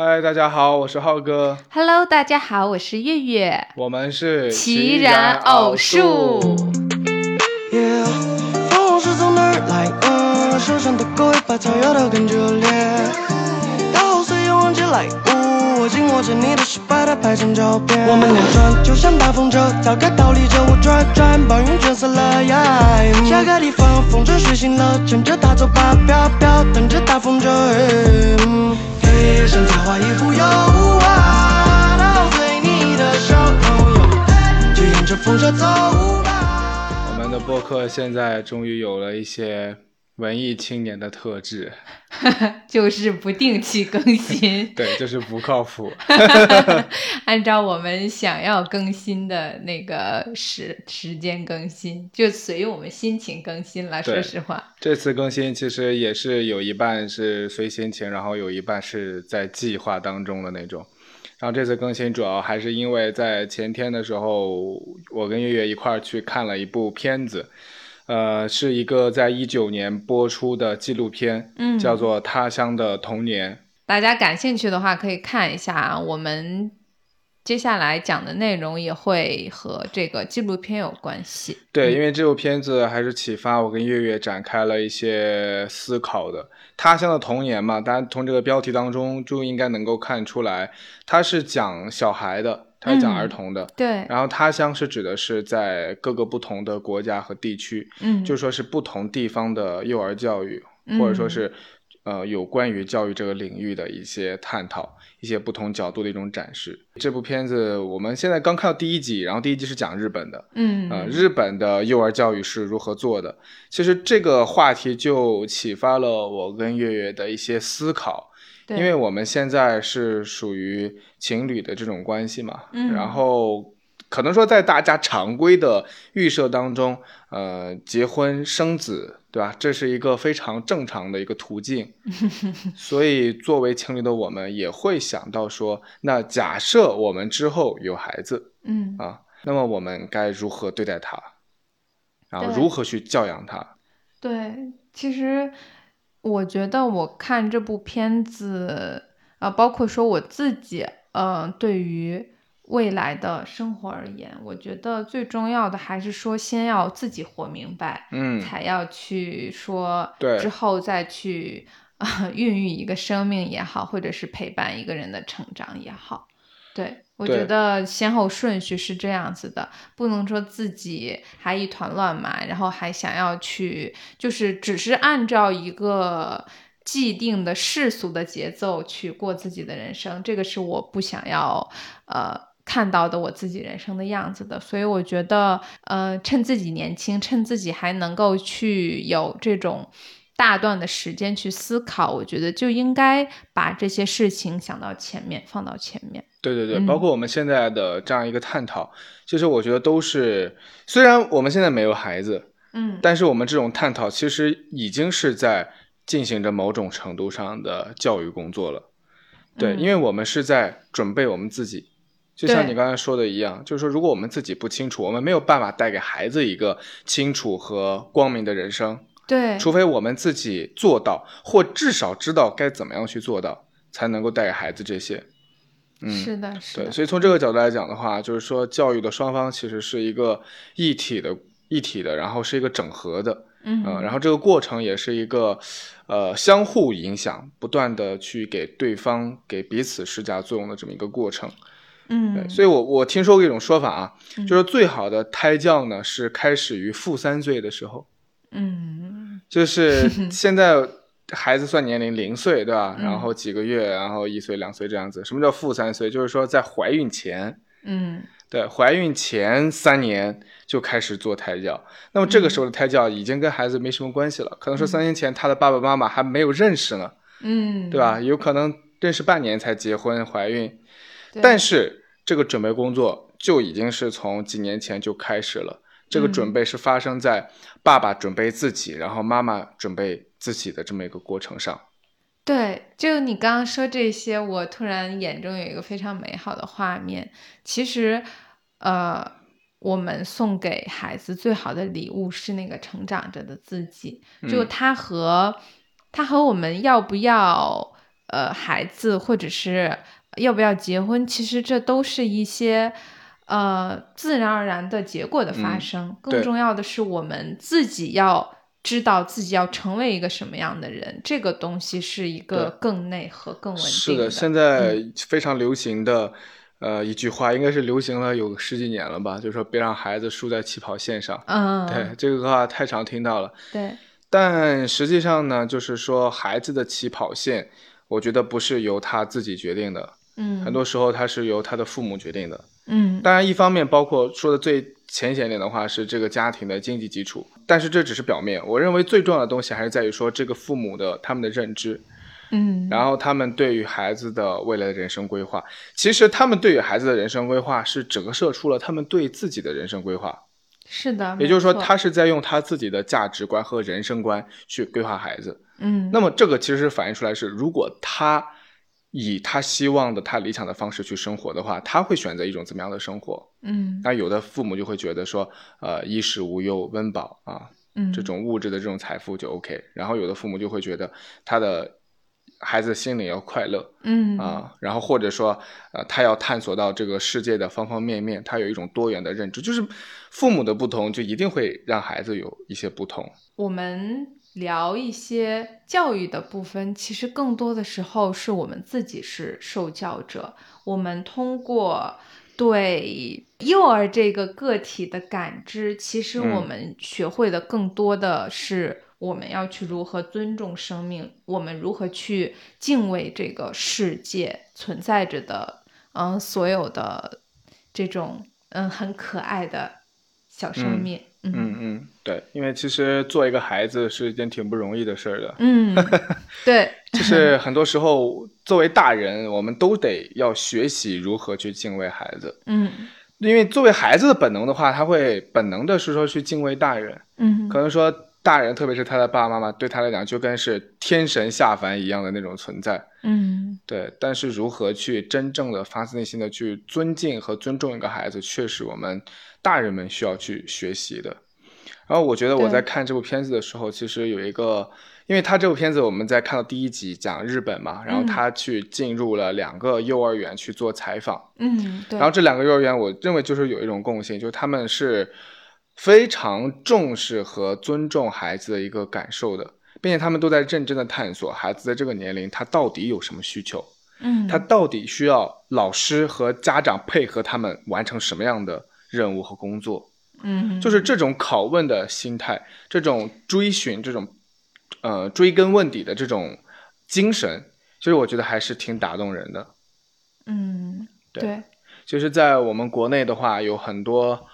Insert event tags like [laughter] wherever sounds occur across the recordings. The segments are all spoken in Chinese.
嗨，大家好，我是浩哥。Hello，大家好，我是月月。我们是奇然偶数。是从哪儿来？的狗尾巴草咬得更热烈。大后岁又忘记来，呜，我紧握着你的手，把它拍成照片。我们连转就像大风车，早该逃离这雾转转，把云卷死了呀。下个地方风筝睡醒了，乘着它走吧，飘飘，等着大风筝。嗯嘿，像菜花一幅油画，到随你的手，就沿着风车走吧。我们的播客现在终于有了一些文艺青年的特质，[laughs] 就是不定期更新，[laughs] 对，就是不靠谱。[laughs] 按照我们想要更新的那个时时间更新，就随我们心情更新了。说实话，这次更新其实也是有一半是随心情，然后有一半是在计划当中的那种。然后这次更新主要还是因为在前天的时候，我跟月月一块儿去看了一部片子，呃，是一个在一九年播出的纪录片，嗯叫做《他乡的童年》。大家感兴趣的话可以看一下啊。我们接下来讲的内容也会和这个纪录片有关系。对，因为这部片子还是启发我跟月月展开了一些思考的。他乡的童年嘛，大家从这个标题当中就应该能够看出来，它是讲小孩的，它是讲儿童的。对，然后他乡是指的是在各个不同的国家和地区，嗯，就说是不同地方的幼儿教育，嗯或者说是呃有关于教育这个领域的一些探讨，一些不同角度的一种展示。这部片子我们现在刚看到第一集，然后第一集是讲日本的，嗯呃，日本的幼儿教育是如何做的？其实这个话题就启发了我跟月月的一些思考，对因为我们现在是属于情侣的这种关系嘛，嗯。然后可能说在大家常规的预设当中，呃，结婚生子，对吧？这是一个非常正常的一个途径，[laughs] 所以作为情侣的我们也会想到说，那假设我们之后有孩子，嗯。啊，那么我们该如何对待他，然后如何去教养他？对，其实我觉得我看这部片子，呃，包括说我自己，呃，对于未来的生活而言，我觉得最重要的还是说，先要自己活明白，嗯，才要去说，对之后再去啊、孕育一个生命也好，或者是陪伴一个人的成长也好。对，我觉得先后顺序是这样子的，不能说自己还一团乱麻，然后还想要去，就是只是按照一个既定的世俗的节奏去过自己的人生，这个是我不想要呃看到的我自己人生的样子的。所以我觉得，呃，趁自己年轻，趁自己还能够去有这种。大段的时间去思考，我觉得就应该把这些事情想到前面，放到前面。对对对，嗯包括我们现在的这样一个探讨，其实我觉得都是，虽然我们现在没有孩子，嗯但是我们这种探讨其实已经是在进行着某种程度上的教育工作了。对，嗯因为我们是在准备我们自己。就像你刚才说的一样，就是说，如果我们自己不清楚，我们没有办法带给孩子一个清楚和光明的人生。对，除非我们自己做到，或至少知道该怎么样去做到，才能够带给孩子这些。嗯，是的，是对，的，所以从这个角度来讲的话，就是说教育的双方其实是一个一体的、一体的，然后是一个整合的，嗯呃，然后这个过程也是一个呃相互影响，不断的去给对方、给彼此施加作用的这么一个过程。对，嗯，所以我我听说过一种说法啊，嗯就是最好的胎教呢是开始于负三岁的时候。嗯，就是 [laughs] 现在孩子算年龄零岁，对吧？嗯然后几个月，然后一岁、两岁这样子。什么叫负三岁？就是说在怀孕前，嗯，对，怀孕前三年就开始做胎教。那么这个时候的胎教已经跟孩子没什么关系了，可能说三年前他的爸爸妈妈还没有认识呢，嗯，对吧？有可能认识半年才结婚怀孕，但是这个准备工作就已经是从几年前就开始了。这个嗯准备是发生在爸爸准备自己，然后妈妈准备自己的这么一个过程上。对，就你刚刚说这些，我突然眼中有一个非常美好的画面。其实，呃，我们送给孩子最好的礼物是那个成长着的自己，就嗯他和他和我们要不要呃孩子，或者是要不要结婚，其实这都是一些呃自然而然的结果的发嗯生。对更重要的是，我们自己要知道自己要成为一个什么样的人，这个东西是一个更内核、更稳定是的，现在嗯非常流行的，呃，一句话应该是流行了有十几年了吧，就是说别让孩子输在起跑线上。嗯，对，这个话太常听到了。对，但实际上呢，就是说孩子的起跑线，我觉得不是由他自己决定的，嗯，很多时候他是由他的父母决定的。嗯当然，一方面包括说的最浅显一点的话是这个家庭的经济基础，但是这只是表面。我认为最重要的东西还是在于说这个父母的他们的认知，嗯，然后他们对于孩子的未来的人生规划。其实他们对于孩子的人生规划是折射出了他们对自己的人生规划，是的，也就是说，他是在用他自己的价值观和人生观去规划孩子。嗯，那么这个其实是反映出来是，如果他以他希望的、他理想的方式去生活的话，他会选择一种怎么样的生活？嗯那有的父母就会觉得说，呃，衣食无忧、温饱啊，嗯这种物质的这种财富就 OK。然后有的父母就会觉得他的孩子心里要快乐嗯啊，然后或者说，呃，他要探索到这个世界的方方面面，他有一种多元的认知。就是父母的不同，就一定会让孩子有一些不同。我们聊一些教育的部分，其实更多的时候是我们自己是受教者，我们通过对幼儿这个个体的感知，其实嗯。我们学会的更多的是我们要去如何尊重生命，我们如何去敬畏这个世界存在着的，嗯，所有的这种嗯很可爱的小生嗯。命，嗯嗯嗯，对，因为其实做一个孩子是一件挺不容易的事儿的。嗯，对，[laughs] 就是很多时候，作为大人，我们都得要学习如何去敬畏孩子，嗯因为作为孩子的本能的话，他会本能的是说去敬畏大人，嗯可能说大人，特别是他的爸爸妈妈，对他来讲就跟是天神下凡一样的那种存在。嗯对，但是如何去真正的发自内心的去尊敬和尊重一个孩子，确实我们大人们需要去学习的。然后我觉得我在看这部片子的时候，其实有一个，因为他这部片子我们在看到第一集讲日本嘛，然后嗯他去进入了两个幼儿园去做采访，嗯，对，然后这两个幼儿园，我认为就是有一种共性，就是他们是非常重视和尊重孩子的一个感受的，并且他们都在认真的探索孩子在这个年龄他到底有什么需求，嗯，他到底需要老师和家长配合他们完成什么样的任务和工作，嗯就是这种拷问的心态，这种追寻，这种呃追根问底的这种精神，其实我觉得还是挺打动人的。嗯对对，就是在我们国内的话，有很多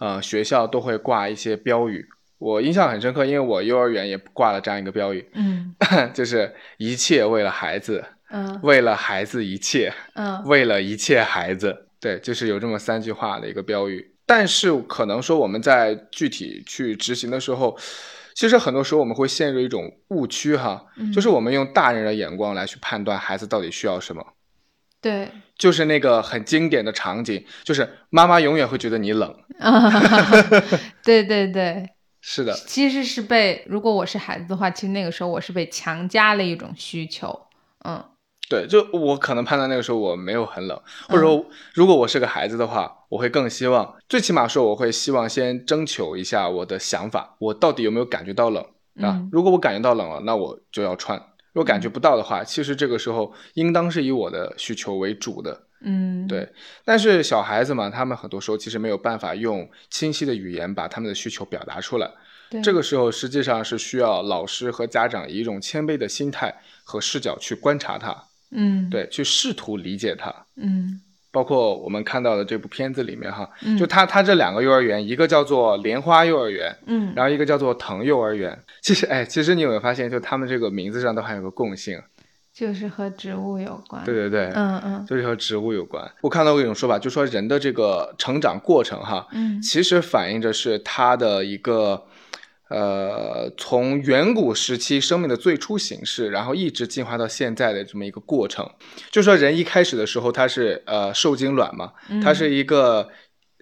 呃学校都会挂一些标语，我印象很深刻，因为我幼儿园也挂了这样一个标语，嗯。[laughs] 就是一切为了孩子，嗯。为了孩子一切，嗯。为了一切孩子，对，就是有这么三句话的一个标语。但是可能说我们在具体去执行的时候，其实很多时候我们会陷入一种误区哈，嗯就是我们用大人的眼光来去判断孩子到底需要什么。对，就是那个很经典的场景，就是妈妈永远会觉得你冷。[laughs] 啊，对对对，是的，其实是被，如果我是孩子的话，其实那个时候我是被强加了一种需求，嗯对，就我可能判断那个时候我没有很冷，或者说如果我是个孩子的话，我会更希望，最起码说我会希望先征求一下我的想法，我到底有没有感觉到冷啊？嗯如果我感觉到冷了，那我就要穿；如果感觉不到的话，其实这个时候应当是以我的需求为主的。嗯，对，但是小孩子嘛，他们很多时候其实没有办法用清晰的语言把他们的需求表达出来。对，这个时候实际上是需要老师和家长以一种谦卑的心态和视角去观察他，嗯对，去试图理解他。嗯包括我们看到的这部片子里面哈，嗯就他他这两个幼儿园，一个叫做莲花幼儿园，嗯，然后一个叫做藤幼儿园。其实哎，其实你有没有发现，就他们这个名字上都还有个共性？就是和植物有关，对对对，嗯嗯就是和植物有关。我看到过一种说法，就说人的这个成长过程哈，嗯其实反映着是他的一个，呃，从远古时期生命的最初形式，然后一直进化到现在的这么一个过程。就说人一开始的时候，它是呃受精卵嘛，它是一个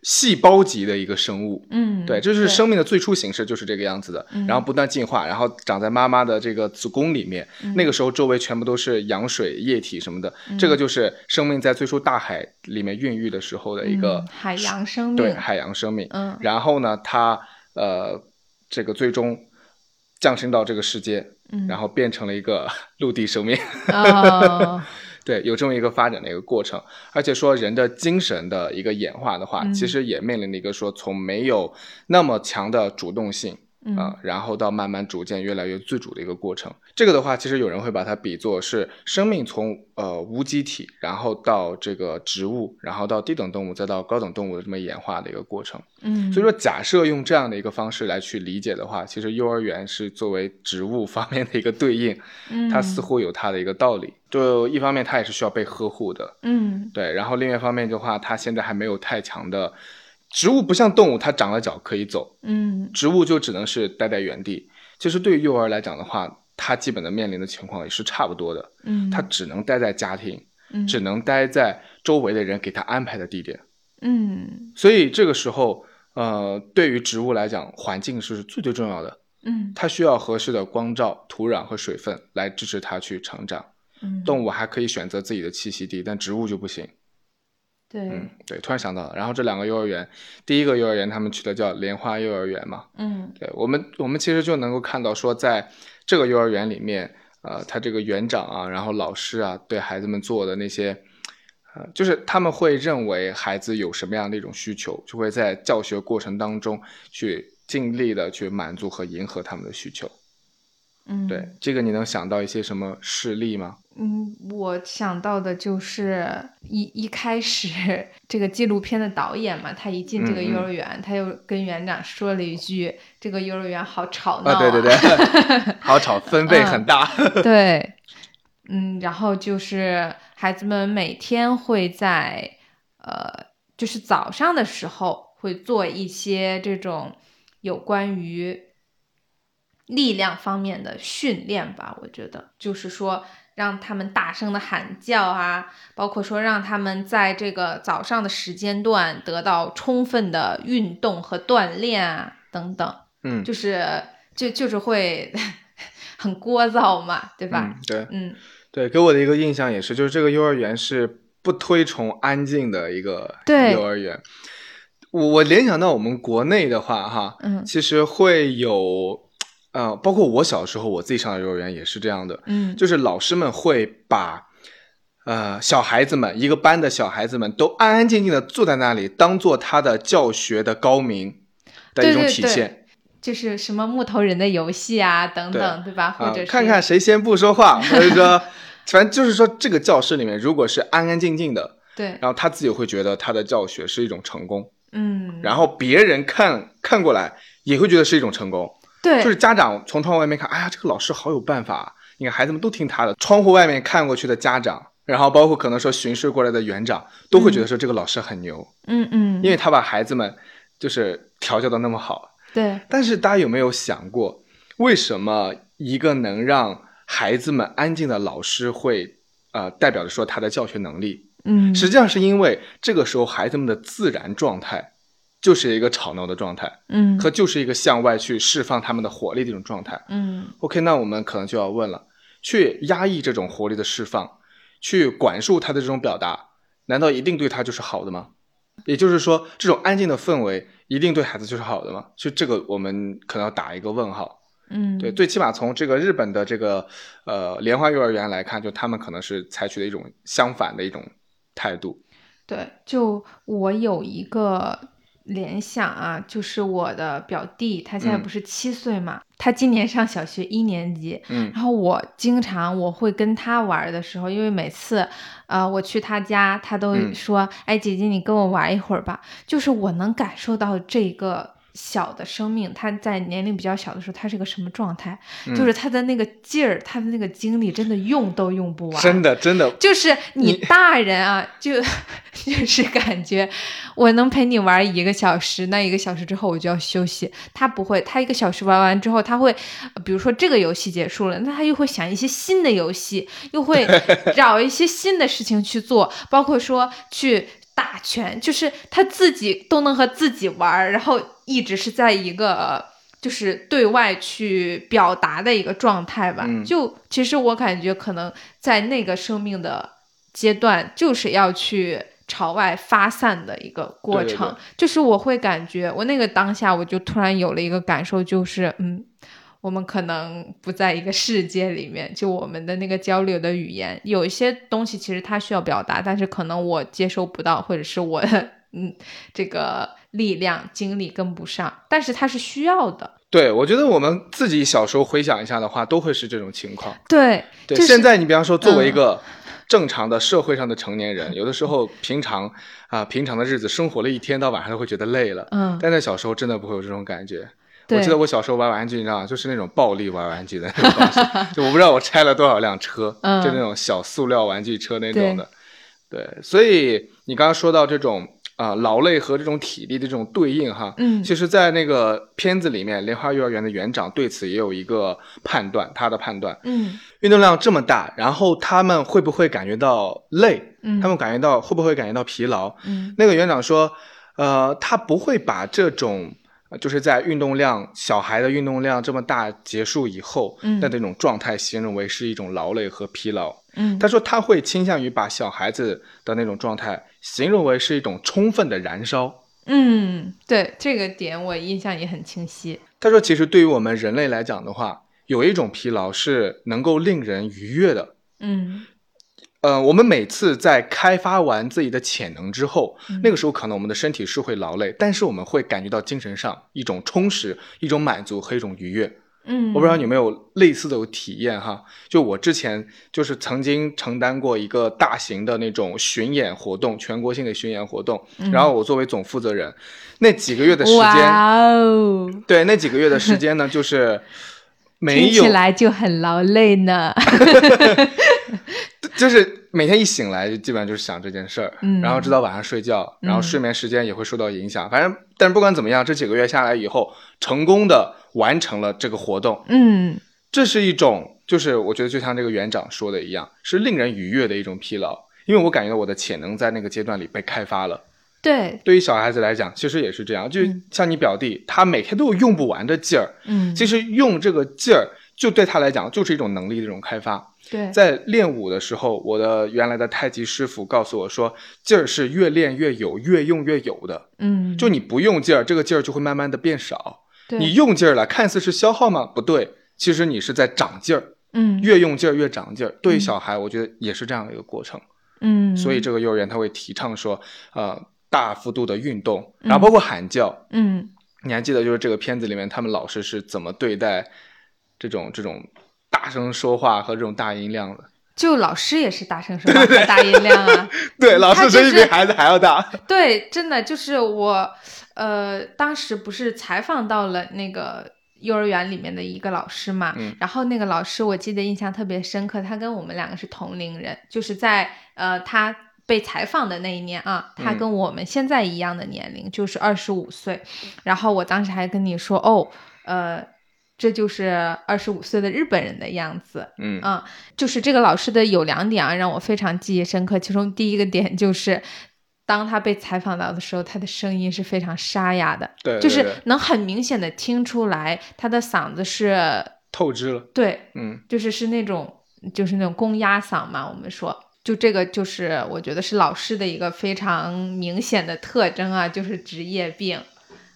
细胞级的一个生物。嗯，对，这就是生命的最初形式，就是这个样子的，嗯然后不断进化，然后长在妈妈的这个子宫里面，嗯那个时候周围全部都是羊水、液体什么的，这个就是生命在最初大海里面孕育的时候的一个、嗯海洋生命，对海洋生命。嗯然后呢，它呃这个最终降生到这个世界，嗯，然后变成了一个 [laughs] 陆地生命。哦，[laughs] 对，有这么一个发展的一个过程，而且说人的精神的一个演化的话，嗯。其实也面临了一个说从没有那么强的主动性嗯啊、然后到慢慢逐渐越来越自主的一个过程。这个的话，其实有人会把它比作是生命从呃无机体，然后到这个植物，然后到低等动物，再到高等动物的这么演化的一个过程。嗯，所以说，假设用这样的一个方式来去理解的话，其实幼儿园是作为植物方面的一个对应，它似乎有它的一个道理。就一方面，它也是需要被呵护的，嗯对。然后另外一方面的话，它现在还没有太强的植物，不像动物，它长了脚可以走，嗯植物就只能是待在原地。其实对于幼儿来讲的话，他基本的面临的情况也是差不多的，嗯，他只能待在家庭，嗯只能待在周围的人给他安排的地点。嗯所以这个时候，呃，对于植物来讲，环境是最最重要的。嗯它需要合适的光照、土壤和水分来支持它去成长。嗯，动物还可以选择自己的栖息地，但植物就不行。对嗯，对，突然想到了。然后这两个幼儿园，第一个幼儿园他们取的叫莲花幼儿园嘛。嗯对我们，我们其实就能够看到说，在这个幼儿园里面，呃，他这个园长啊，然后老师啊，对孩子们做的那些，呃，就是他们会认为孩子有什么样的一种需求，就会在教学过程当中去尽力的去满足和迎合他们的需求。嗯，对，这个你能想到一些什么事例吗？嗯，我想到的就是一一开始这个纪录片的导演嘛，他一进这个幼儿园，他又跟园长说了一句：“这个幼儿园好吵闹、啊，对对对，[laughs] 好吵，分贝很大。对，嗯，然后就是孩子们每天会在呃，就是早上的时候会做一些这种有关于力量方面的训练吧。我觉得就是说让他们大声的喊叫啊，包括说让他们在这个早上的时间段得到充分的运动和锻炼啊，等等。嗯，就是就就是会 [laughs] 很聒噪嘛，对吧？嗯对嗯对，给我的一个印象也是，就是这个幼儿园是不推崇安静的一个幼儿园。我我联想到我们国内的话，哈，嗯其实会有，呃，包括我小时候我自己上的幼儿园也是这样的，嗯，就是老师们会把，呃，小孩子们一个班的小孩子们都安安静静的坐在那里，当做他的教学的高明的一种对对对体现。就是什么木头人的游戏啊，等等，对吧？或啊者，是看看谁先不说话，或者说，反正就是说，这个教室里面如果是安安静静的，[laughs] 对，然后他自己会觉得他的教学是一种成功，嗯，然后别人看看过来也会觉得是一种成功。对，就是家长从窗户外面看，哎呀，这个老师好有办法，你看孩子们都听他的。窗户外面看过去的家长，然后包括可能说巡视过来的园长，都会觉得说这个老师很牛，嗯嗯，因为他把孩子们就是调教的那么好。对，但是大家有没有想过，为什么一个能让孩子们安静的老师会，呃，代表着说他的教学能力？嗯，实际上是因为这个时候孩子们的自然状态就是一个吵闹的状态，嗯和就是一个向外去释放他们的活力的一种状态。嗯 OK，那我们可能就要问了，去压抑这种活力的释放，去管束他的这种表达，难道一定对他就是好的吗？也就是说，这种安静的氛围一定对孩子就是好的吗？就这个，我们可能要打一个问号。嗯，对，最起码从这个日本的这个呃莲花幼儿园来看，就他们可能是采取的一种相反的一种态度。对，就我有一个联想啊，就是我的表弟，他现在嗯。不是七岁嘛，他今年上小学一年级，嗯。然后我经常我会跟他玩的时候，因为每次，呃，我去他家，他都嗯。说：“哎，姐姐，你跟我玩一会儿吧。”就是我能感受到这个小的生命，他在年龄比较小的时候，他是个什么状态，嗯就是他的那个劲儿，他的那个精力，真的用都用不完。真的真的，就是你你大人啊，就 [laughs] 就是感觉我能陪你玩一个小时，那一个小时之后我就要休息。他不会，他一个小时玩完之后，他会，呃比如说这个游戏结束了，那他又会想一些新的游戏，又会 [laughs] 找一些新的事情去做，包括说去。打拳，就是他自己都能和自己玩，然后一直是在一个就是对外去表达的一个状态吧。嗯就其实我感觉可能在那个生命的阶段，就是要去朝外发散的一个过程。对对对就是我会感觉，我那个当下我就突然有了一个感受，就是嗯。我们可能不在一个世界里面，就我们的那个交流的语言，有一些东西其实它需要表达，但是可能我接收不到，或者是我嗯这个力量精力跟不上，但是它是需要的。对，我觉得我们自己小时候回想一下的话，都会是这种情况。对，对，就是现在你比方说，作为一嗯个正常的社会上的成年人，有的时候平常啊、平常的日子生活了一天到晚上都会觉得累了，嗯，但在小时候真的不会有这种感觉。我记得我小时候玩玩具，你知道吗？就是那种暴力玩玩具的那种方式，[laughs] 就我不知道我拆了多少辆车，嗯就那种小塑料玩具车那种的。对，所以你刚刚说到这种啊、劳累和这种体力的这种对应哈，嗯其实，在那个片子里面，莲花幼儿园的园长对此也有一个判断，他的判断，嗯运动量这么大，然后他们会不会感觉到累？嗯他们感觉到会不会感觉到疲劳？嗯那个园长说，呃，他不会把这种呃就是在运动量小孩的运动量这么大结束以后嗯的那种状态形容为是一种劳累和疲劳。嗯，他说他会倾向于把小孩子的那种状态形容为是一种充分的燃烧。嗯，对这个点我印象也很清晰。他说，其实对于我们人类来讲的话，有一种疲劳是能够令人愉悦的。嗯呃，我们每次在开发完自己的潜能之后，嗯那个时候可能我们的身体是会劳累，但是我们会感觉到精神上一种充实、一种满足和一种愉悦。嗯，我不知道你有没有类似的体验哈？就我之前就是曾经承担过一个大型的那种巡演活动，全国性的巡演活动，然后我作为总负责人，那几个月的时间，嗯哇哦，对，那几个月的时间呢，[laughs] 就是没听有起来就很劳累呢。[laughs] [laughs] 就是每天一醒来就基本上就是想这件事儿，嗯。然后直到晚上睡觉，然后嗯睡眠时间也会受到影响。反正，但是不管怎么样，这几个月下来以后，成功的完成了这个活动，嗯。这是一种，就是我觉得就像这个园长说的一样，是令人愉悦的一种疲劳，因为我感觉到我的潜能在那个阶段里被开发了。对，对于小孩子来讲，其实也是这样，就嗯像你表弟，他每天都有用不完的劲儿，嗯，其实用这个劲儿，就对他来讲就是一种能力的一种开发。对，在练武的时候，我的原来的太极师傅告诉我说，劲儿是越练越有，越用越有的。嗯，就你不用劲儿，这个劲儿就会慢慢的变少。对你用劲儿了，看似是消耗吗？不对，其实你是在长劲儿，嗯越用劲儿越长劲儿。对于小孩，我觉得也是这样的一个过程。嗯，所以这个幼儿园他会提倡说，呃，大幅度的运动，然后包括喊叫。嗯你还记得就是这个片子里面他们老师是怎么对待这种这种大声说话和这种大音量的？就老师也是大声说话和大音量啊。[laughs] 对，老师声音比孩子还要大。对，真的就是我，呃，当时不是采访到了那个幼儿园里面的一个老师嘛，嗯然后那个老师我记得印象特别深刻，他跟我们两个是同龄人，就是在呃他。被采访的那一年啊，他嗯跟我们现在一样的年龄，就是二十五岁。然后我当时还跟你说，哦，呃，这就是二十五岁的日本人的样子。嗯嗯，就是这个老师的有两点啊，让我非常记忆深刻。其中第一个点就是，当他被采访到的时候，他的声音是非常沙哑的，对，就是能很明显的听出来他的嗓子是，透支了。对，嗯就是是那种就是那种公鸭嗓嘛，我们说。就这个就是我觉得是老师的一个非常明显的特征啊，就是职业病。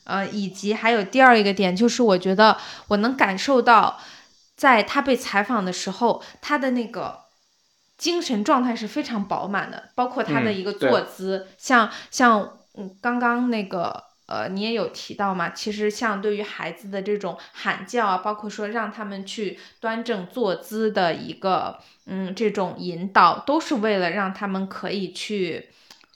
呃，以及还有第二一个点，就是我觉得我能感受到，在他被采访的时候，他的那个精神状态是非常饱满的，包括他的嗯一个坐姿，像像嗯刚刚那个呃你也有提到嘛，其实像对于孩子的这种喊叫啊，包括说让他们去端正坐姿的一个嗯这种引导，都是为了让他们可以去。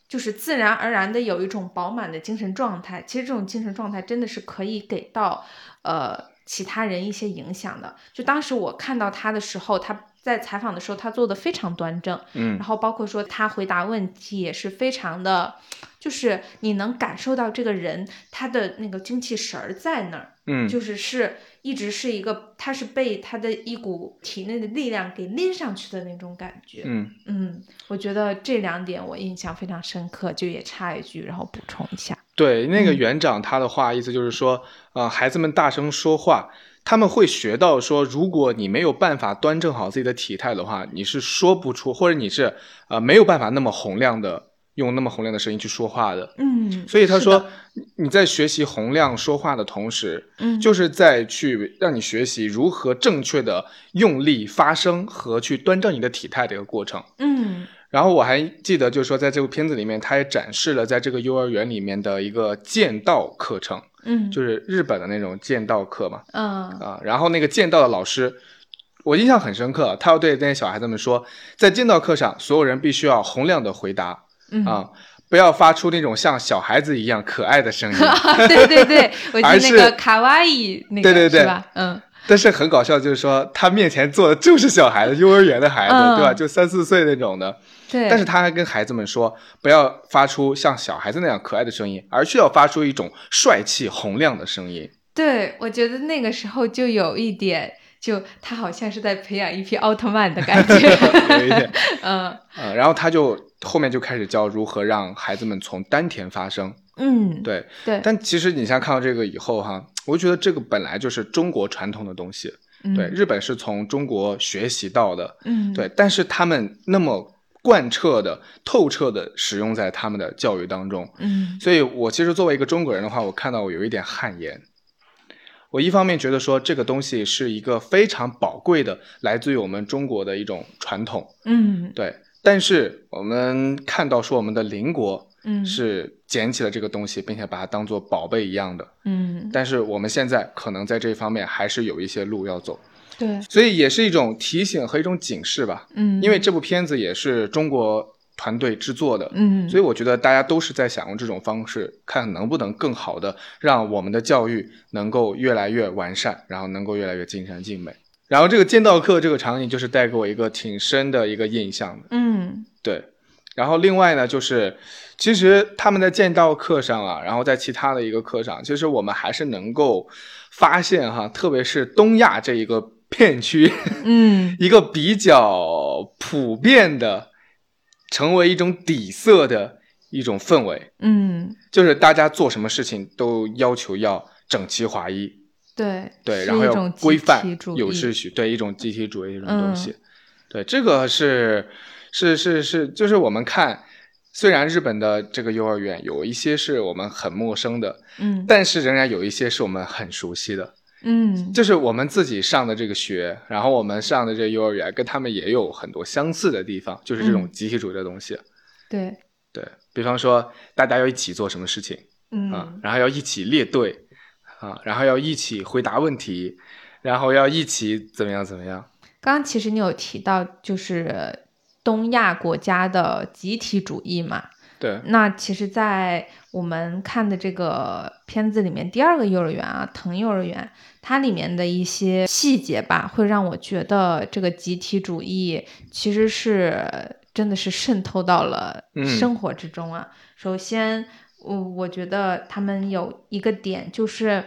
就是自然而然的有一种饱满的精神状态，其实这种精神状态真的是可以给到呃其他人一些影响的。就当时我看到他的时候，他在采访的时候，他做的非常端正，嗯然后包括说他回答问题也是非常的，就是你能感受到这个人他的那个精气神儿在那儿，嗯就是是一直是一个，他是被他的一股体内的力量给拎上去的那种感觉。嗯嗯，我觉得这两点我印象非常深刻，就也插一句，然后补充一下。对，那个嗯园长他的话意思就是说，呃，孩子们大声说话，他们会学到说，如果你没有办法端正好自己的体态的话，你是说不出，或者你是呃没有办法那么洪亮的用那么洪亮的声音去说话的。嗯，所以他说，你在学习洪亮说话的同时，嗯，就是在去让你学习如何正确的用力发声和去端正你的体态的一个过程。嗯然后我还记得，就是说，在这部片子里面，他也展示了在这个幼儿园里面的一个剑道课程，嗯，就是日本的那种剑道课嘛，嗯啊，然后那个剑道的老师，我印象很深刻，他要对那些小孩子们说，在剑道课上，所有人必须要洪亮的回答嗯啊，不要发出那种像小孩子一样可爱的声音。[laughs] 对对对，我记得那个是卡哇伊那个对对对是吧？嗯但是很搞笑，就是说他面前坐的就是小孩子，幼儿园的孩子，嗯对吧？就三四岁那种的。对，但是他还跟孩子们说，不要发出像小孩子那样可爱的声音，而是要发出一种帅气洪亮的声音。对我觉得那个时候就有一点，就他好像是在培养一批奥特曼的感觉。[laughs] 有一点，[laughs] 嗯嗯，然后他就后面就开始教如何让孩子们从丹田发声。嗯，对，对，但其实你像看到这个以后哈，我觉得这个本来就是中国传统的东西，嗯。对，日本是从中国学习到的，嗯。对，但是他们那么贯彻的、透彻的使用在他们的教育当中，嗯。所以我其实作为一个中国人的话，我看到我有一点汗颜。我一方面觉得说这个东西是一个非常宝贵的，来自于我们中国的一种传统，嗯。对。但是我们看到说我们的邻国嗯是捡起了这个东西，并且把它当做宝贝一样的。嗯但是我们现在可能在这方面还是有一些路要走，对所以也是一种提醒和一种警示吧。嗯，因为这部片子也是中国团队制作的，嗯，所以我觉得大家都是在想用这种方式，看能不能更好的让我们的教育能够越来越完善，然后能够越来越尽善尽美。然后这个剑道课这个场景就是带给我一个挺深的一个印象的，嗯。对。然后另外呢，就是其实他们在剑道课上啊，然后在其他的一个课上，其实我们还是能够发现哈，特别是东亚这一个片区，嗯。[laughs] 一个比较普遍的，成为一种底色的一种氛围，嗯，就是大家做什么事情都要求要整齐划一，对对，然后要规范有秩序，对一种集体主义这种东西，嗯对，这个是是是是，就是我们看。虽然日本的这个幼儿园有一些是我们很陌生的，嗯但是仍然有一些是我们很熟悉的。嗯就是我们自己上的这个学，然后我们上的这个幼儿园，跟他们也有很多相似的地方，就是这种嗯集体主义的东西。对对比方说，大家要一起做什么事情啊，嗯然后要一起列队啊，然后要一起回答问题，然后要一起怎么样怎么样。刚刚其实你有提到，就是东亚国家的集体主义嘛。对，那其实，在我们看的这个片子里面，第二个幼儿园啊，藤幼儿园，它里面的一些细节吧，会让我觉得这个集体主义其实是真的是渗透到了嗯生活之中啊。首先，我我觉得他们有一个点就是。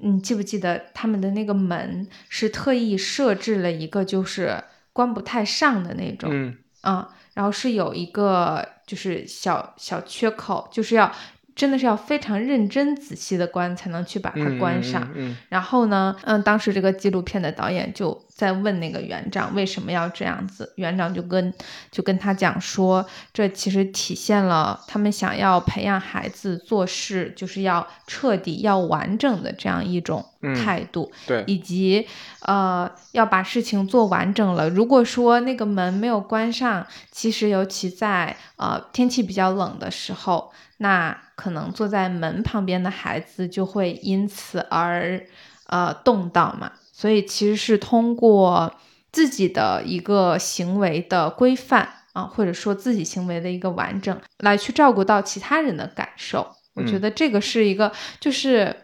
你记不记得他们的那个门是特意设置了一个就是关不太上的那种，嗯啊，然后是有一个就是小小缺口，就是要真的是要非常认真仔细的关才能去把它嗯关上。嗯然后呢，嗯，当时这个纪录片的导演就在问那个园长为什么要这样子，园长就跟就跟他讲说，这其实体现了他们想要培养孩子做事就是要彻底、要完整的这样一种嗯态度。对，以及呃要把事情做完整了。如果说那个门没有关上，其实尤其在呃天气比较冷的时候，那可能坐在门旁边的孩子就会因此而呃冻到嘛。所以其实是通过自己的一个行为的规范啊，或者说自己行为的一个完整，来去照顾到其他人的感受。我觉嗯得这个是一个，就是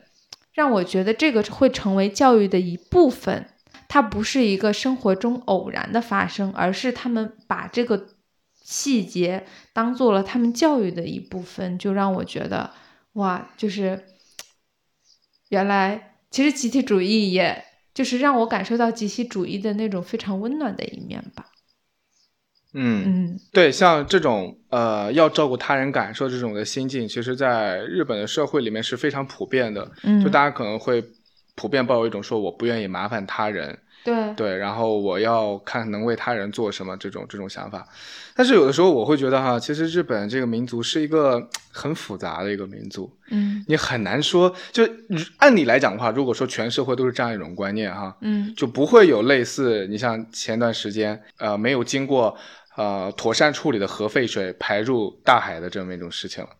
让我觉得这个会成为教育的一部分。它不是一个生活中偶然的发生，而是他们把这个细节当做了他们教育的一部分，就让我觉得哇，就是原来其实集体主义也就是让我感受到集体主义的那种非常温暖的一面吧。嗯，嗯对，像这种呃要照顾他人感受这种的心境，其实在日本的社会里面是非常普遍的。嗯，就大家可能会普遍抱有一种说我不愿意麻烦他人，对对，然后我要看能为他人做什么这种这种想法。但是有的时候我会觉得哈，其实日本这个民族是一个很复杂的一个民族，嗯你很难说，就按理来讲的话，如果说全社会都是这样一种观念哈，嗯就不会有类似你像前段时间呃没有经过呃妥善处理的核废水排入大海的这么一种事情了。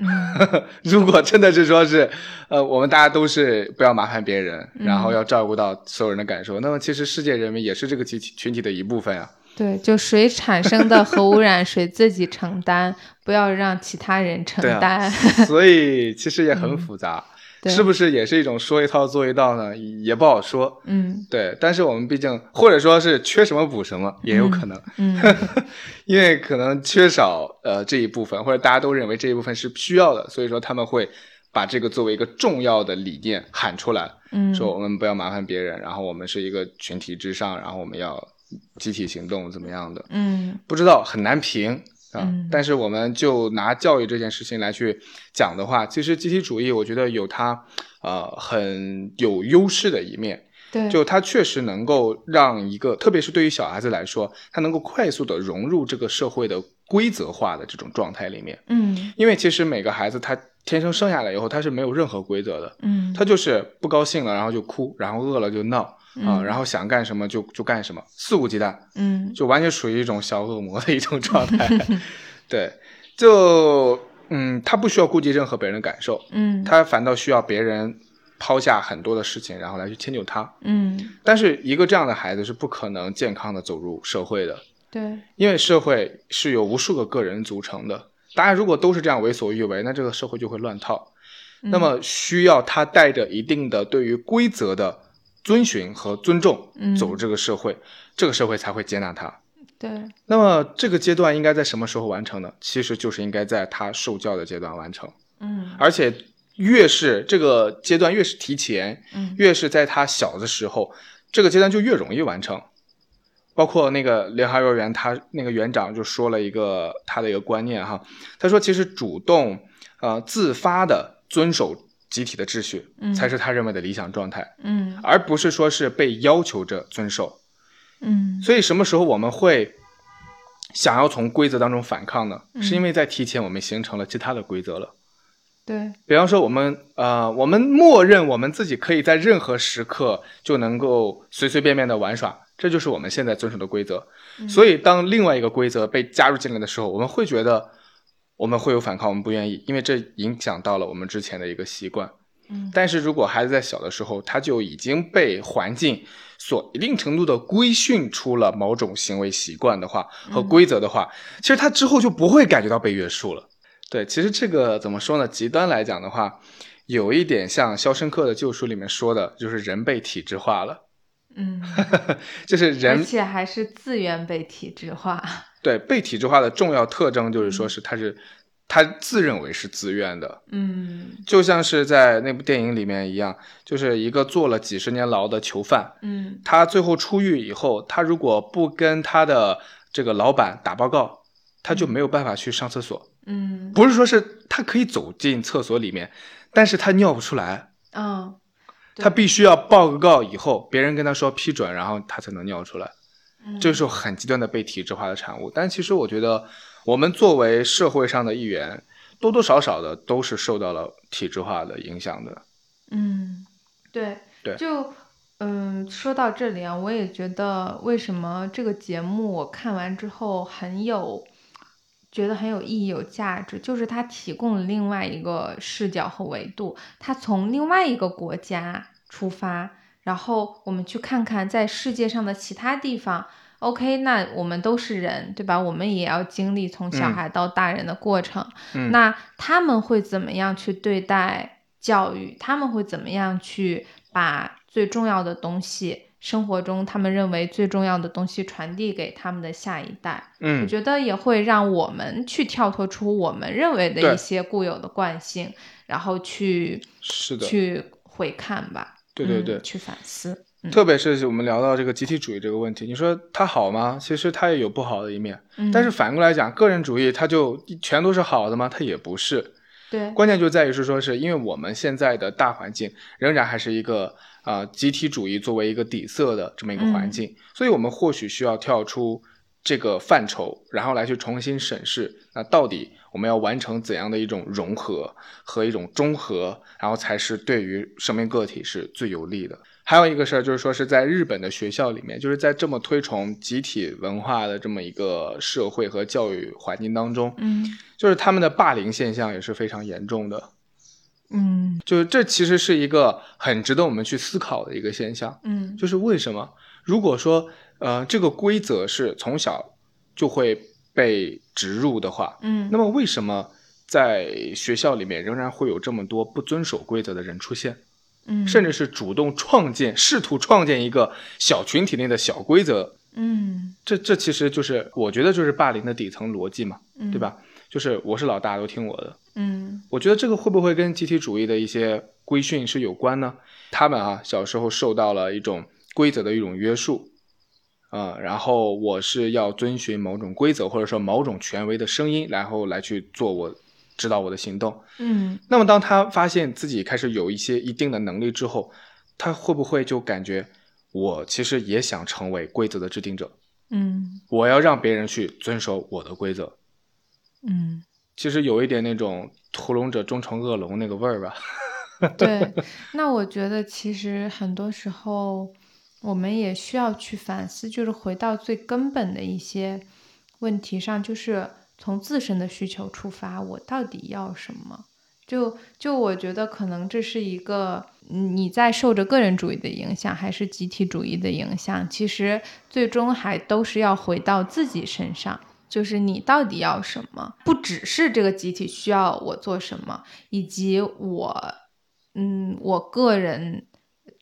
嗯 [laughs] 如果真的是说是，呃，我们大家都是不要麻烦别人，然后嗯要照顾到所有人的感受，那么其实世界人民也是这个集体群体的一部分啊。对，就谁产生的核污染，[laughs] 谁自己承担，不要让其他人承担。[laughs] 所以其实也很复杂，是不是也是一种说一套做一套呢？也不好说。嗯对，但是我们毕竟或者说是缺什么补什么，也有可能，嗯 [laughs] 因为可能缺少呃这一部分，或者大家都认为这一部分是需要的，所以说他们会把这个作为一个重要的理念喊出来。嗯，说我们不要麻烦别人，然后我们是一个群体之上，然后我们要集体行动，怎么样的？嗯不知道很难评啊。嗯但是我们就拿教育这件事情来去讲的话，其实集体主义我觉得有它呃很有优势的一面，对，就它确实能够让一个，特别是对于小孩子来说，他能够快速的融入这个社会的规则化的这种状态里面。嗯因为其实每个孩子他天生生下来以后，他是没有任何规则的。嗯他就是不高兴了，然后就哭，然后饿了就闹啊、嗯然后想干什么就就干什么，肆无忌惮，嗯就完全属于一种小恶魔的一种 [laughs] 状态。[laughs] 对，就嗯，他不需要顾及任何别人的感受，嗯他反倒需要别人抛下很多的事情，然后来去迁就他。嗯但是一个这样的孩子是不可能健康的走入社会的，对，因为社会是由无数个个人组成的。大家如果都是这样为所欲为，那这个社会就会乱套。那么需要他带着一定的对于规则的遵循和尊重嗯走入这个社会，这个社会才会接纳他。对，那么这个阶段应该在什么时候完成呢？其实就是应该在他受教的阶段完成，嗯而且越是这个阶段越是提前，嗯越是在他小的时候，这个阶段就越容易完成。包括那个联合幼儿园，他那个园长就说了一个他的一个观念哈，他说其实主动呃自发的遵守集体的秩序，嗯才是他认为的理想状态，嗯而不是说是被要求着遵守。嗯所以什么时候我们会想要从规则当中反抗呢？嗯是因为在提前我们形成了其他的规则了。对，比方说，我们呃，我们默认我们自己可以在任何时刻就能够随随便便的玩耍，这就是我们现在遵守的规则。所以，当另外一个规则被加入进来的时候，我们会觉得我们会有反抗，我们不愿意，因为这影响到了我们之前的一个习惯。嗯但是如果孩子在小的时候，他就已经被环境所一定程度的规训出了某种行为习惯的话和规则的话，其实他之后就不会感觉到被约束了。对，其实这个怎么说呢？极端来讲的话，有一点像《肖申克的救赎》里面说的，就是人被体制化了，嗯，[laughs] 就是人而人且还是自愿被体制化。对被体制化的重要特征就是说是他是他自认为是自愿的，嗯。就像是在那部电影里面一样，就是一个坐了几十年牢的囚犯，嗯。他最后出狱以后，他如果不跟他的这个老板打报告，他就没有办法去上厕所。嗯。不是说是他可以走进厕所里面，但是他尿不出来，嗯，对。他必须要报个告以后，别人跟他说批准，然后他才能尿出来。嗯这是很极端的被体制化的产物。但其实我觉得，我们作为社会上的一员，多多少少的都是受到了体制化的影响的。嗯，对对就嗯，说到这里啊，我也觉得为什么这个节目我看完之后很有。觉得很有意义、有价值，就是它提供了另外一个视角和维度，它从另外一个国家出发，然后我们去看看在世界上的其他地方。OK，那我们都是人，对吧？我们也要经历从小嗯孩到大人的过程。嗯，那他们会怎么样去对待教育？他们会怎么样去把最重要的东西生活中他们认为最重要的东西传递给他们的下一代。我嗯，觉得也会让我们去跳脱出我们认为的一些固有的惯性，然后去是的，去回看吧。对对对嗯去反思。嗯特别是我们聊到这个集体主义这个问题，你说它好吗？其实它也有不好的一面。嗯但是反过来讲，个人主义它就全都是好的吗？它也不是。对，关键就在于是说，是因为我们现在的大环境仍然还是一个啊、呃集体主义作为一个底色的这么一个环境，所以我们或许需要跳出这个范畴，然后来去重新审视，那到底我们要完成怎样的一种融合和一种中和，然后才是对于生命个体是最有利的。还有一个事儿就是说是在日本的学校里面，就是在这么推崇集体文化的这么一个社会和教育环境当中，嗯就是他们的霸凌现象也是非常严重的。嗯就是这其实是一个很值得我们去思考的一个现象，嗯就是为什么如果说呃这个规则是从小就会被植入的话，嗯，那么为什么在学校里面仍然会有这么多不遵守规则的人出现，嗯甚至是主动创建、试图创建一个小群体内的小规则？嗯这这其实就是我觉得就是霸凌的底层逻辑嘛，嗯对吧？就是我是老大，都听我的。嗯我觉得这个会不会跟集体主义的一些规训是有关呢？他们啊，小时候受到了一种规则的一种约束，啊、然后我是要遵循某种规则或者说某种权威的声音，然后来去做我指导我的行动。嗯那么当他发现自己开始有一些一定的能力之后，他会不会就感觉我其实也想成为规则的制定者？嗯我要让别人去遵守我的规则。嗯，其实有一点那种屠龙者终成恶龙那个味儿吧。[laughs] 对。那我觉得其实很多时候我们也需要去反思，就是回到最根本的一些问题上，就是从自身的需求出发，我到底要什么？就就我觉得可能这是一个你在受着个人主义的影响，还是集体主义的影响，其实最终还都是要回到自己身上。就是你到底要什么？不只是这个集体需要我做什么，以及我，嗯，我个人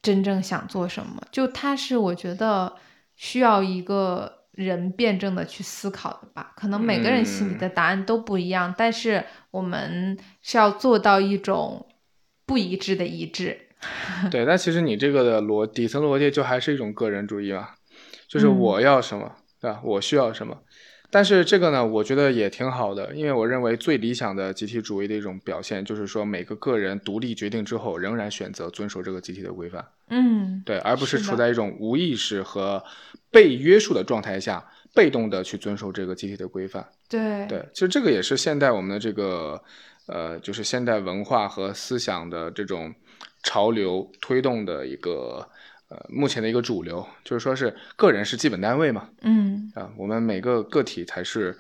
真正想做什么。就它是我觉得需要一个人辩证的去思考的吧。可能每个人心里的答案都不一样，但是我们是要做到一种不一致的一致。[laughs] 对，但其实你这个的逻底层逻辑就还是一种个人主义嘛，就是嗯我要什么，对吧？我需要什么。但是这个呢，我觉得也挺好的，因为我认为最理想的集体主义的一种表现，就是说每个个人独立决定之后，仍然选择遵守这个集体的规范，嗯对，而不是处在一种无意识和被约束的状态下，被动的去遵守这个集体的规范。对对，其实这个也是现代我们的这个呃，就是现代文化和思想的这种潮流推动的一个呃，目前的一个主流，就是说是个人是基本单位嘛，嗯啊，我们每个个体才是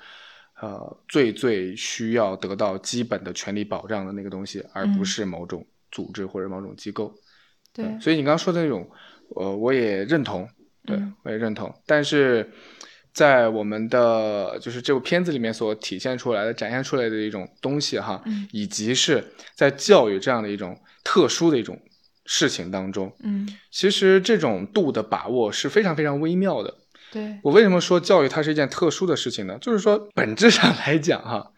呃最最需要得到基本的权利保障的那个东西，而不嗯是某种组织或者某种机构。对所以你刚刚说的那种，呃，我也认同，对、嗯我也认同。但是在我们的就是这部片子里面所体现出来的、展现出来的一种东西哈，嗯以及是在教育这样的一种特殊的一种事情当中，嗯其实这种度的把握是非常非常微妙的。对我为什么说教育它是一件特殊的事情呢？就是说本质上来讲哈。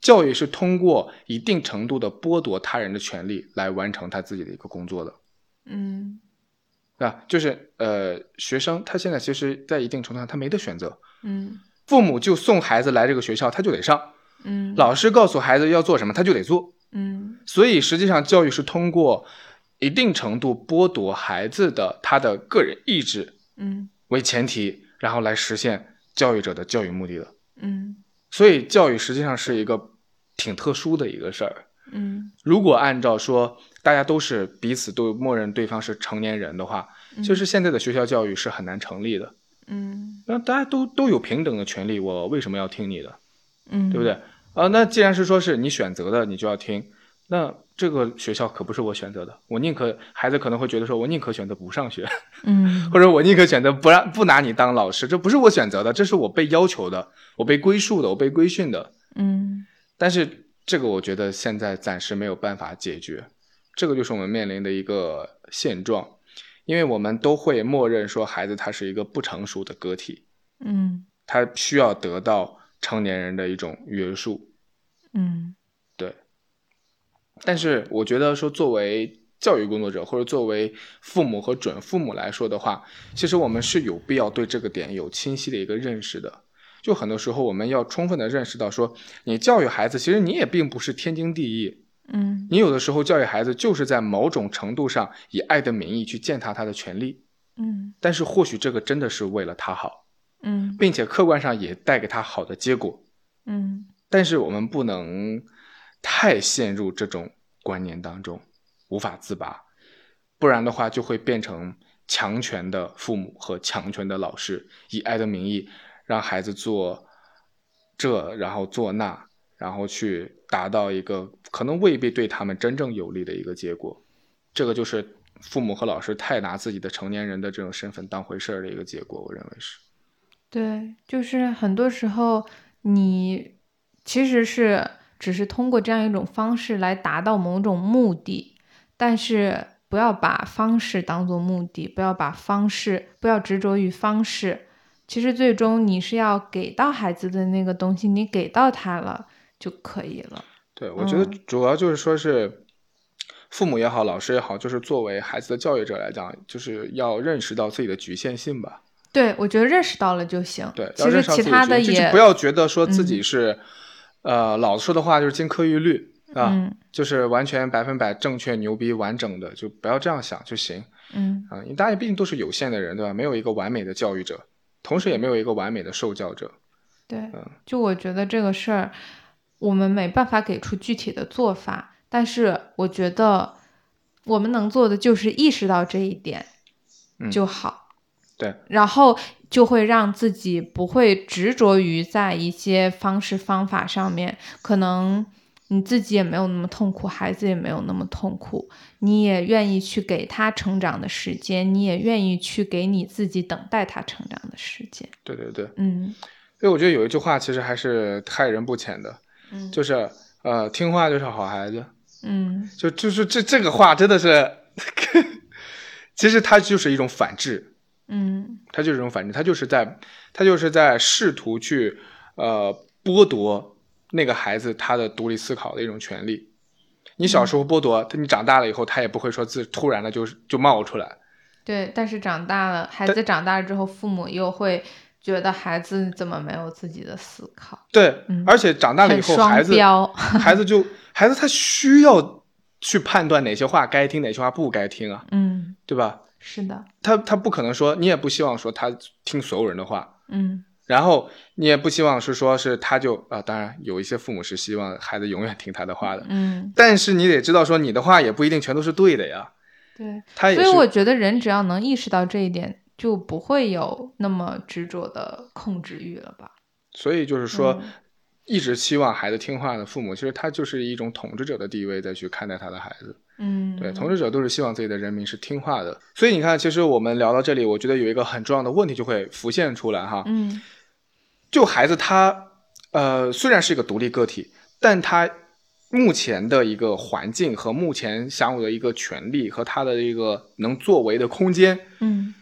教育是通过一定程度的剥夺他人的权利来完成他自己的一个工作的。嗯啊，就是呃，学生他现在其实，在一定程度上他没得选择，嗯父母就送孩子来这个学校，他就得上；嗯老师告诉孩子要做什么，他就得做。嗯所以实际上，教育是通过一定程度剥夺孩子的他的个人意志嗯为前提，然后来实现教育者的教育目的的。嗯所以，教育实际上是一个挺特殊的一个事儿。嗯如果按照说大家都是彼此都默认对方是成年人的话，就是现在的学校教育是很难成立的。嗯那大家都都有平等的权利，我为什么要听你的，嗯，对不对？啊，那既然是说是你选择的，你就要听，那这个学校可不是我选择的，我宁可孩子可能会觉得说，我宁可选择不上学，嗯 [laughs] 或者我宁可选择不让不拿你当老师，这不是我选择的，这是我被要求的，我被归属的，我被规训的。嗯但是这个我觉得现在暂时没有办法解决，这个就是我们面临的一个现状。因为我们都会默认说孩子他是一个不成熟的个体，嗯他需要得到成年人的一种约束。嗯但是我觉得说，作为教育工作者或者作为父母和准父母来说的话，其实我们是有必要对这个点有清晰的一个认识的。就很多时候，我们要充分的认识到说，你教育孩子，其实你也并不是天经地义。嗯你有的时候教育孩子，就是在某种程度上以爱的名义去践踏他的权利，嗯但是或许这个真的是为了他好，嗯并且客观上也带给他好的结果。嗯但是我们不能太陷入这种观念当中，无法自拔，不然的话就会变成强权的父母和强权的老师，以爱的名义让孩子做这，然后做那，然后去达到一个可能未必对他们真正有利的一个结果。这个就是父母和老师太拿自己的成年人的这种身份当回事儿的一个结果，我认为是。对，就是很多时候你其实是只是通过这样一种方式来达到某种目的，但是不要把方式当做目的，不要把方式不要执着于方式。其实最终你是要给到孩子的那个东西，你给到他了就可以了。对，我觉得嗯主要就是说是父母也好，老师也好，就是作为孩子的教育者来讲，就是要认识到自己的局限性吧。对，我觉得认识到了就行。对，其实其他的也不要觉得说自己嗯是，呃，老子说的话就是金科玉律啊，嗯就是完全百分百正确、牛逼、完整的，就不要这样想就行嗯啊。因为大家毕竟都是有限的人，对吧？没有一个完美的教育者，同时也没有一个完美的受教者。对嗯，就我觉得这个事儿，我们没办法给出具体的做法，但是我觉得我们能做的就是意识到这一点嗯就好。对，然后就会让自己不会执着于在一些方式方法上面，可能你自己也没有那么痛苦，孩子也没有那么痛苦，你也愿意去给他成长的时间，你也愿意去给你自己等待他成长的时间。对对对，嗯所以我觉得有一句话其实还是害人不浅的，嗯就是呃，听话就是好孩子。嗯就就是这这个话真的是，[laughs] 其实它就是一种反制，嗯他就是这种反制，他就是在他就是在试图去呃剥夺那个孩子他的独立思考的一种权利。你小时候剥夺他，你长大了以后，他也不会说自突然的就就冒出来。对，但是长大了，孩子长大了之后，父母又会觉得孩子怎么没有自己的思考，对，嗯而且长大了以后，孩子孩子就孩子他需要去判断哪些话该听，哪些话不该听啊，嗯，对吧？是的，他他不可能说，你也不希望说他听所有人的话，嗯。然后你也不希望是说是他就啊、当然有一些父母是希望孩子永远听他的话的，嗯，但是你得知道说你的话也不一定全都是对的呀，对，他也是所以我觉得人只要能意识到这一点，就不会有那么执着的控制欲了吧？所以就是说，嗯。一直希望孩子听话的父母，其实他就是一种统治者的地位再去看待他的孩子。嗯，对，统治者都是希望自己的人民是听话的。所以你看，其实我们聊到这里，我觉得有一个很重要的问题就会浮现出来哈。嗯就孩子他，呃，虽然是一个独立个体，但他目前的一个环境和目前享有的一个权利和他的一个能作为的空间，嗯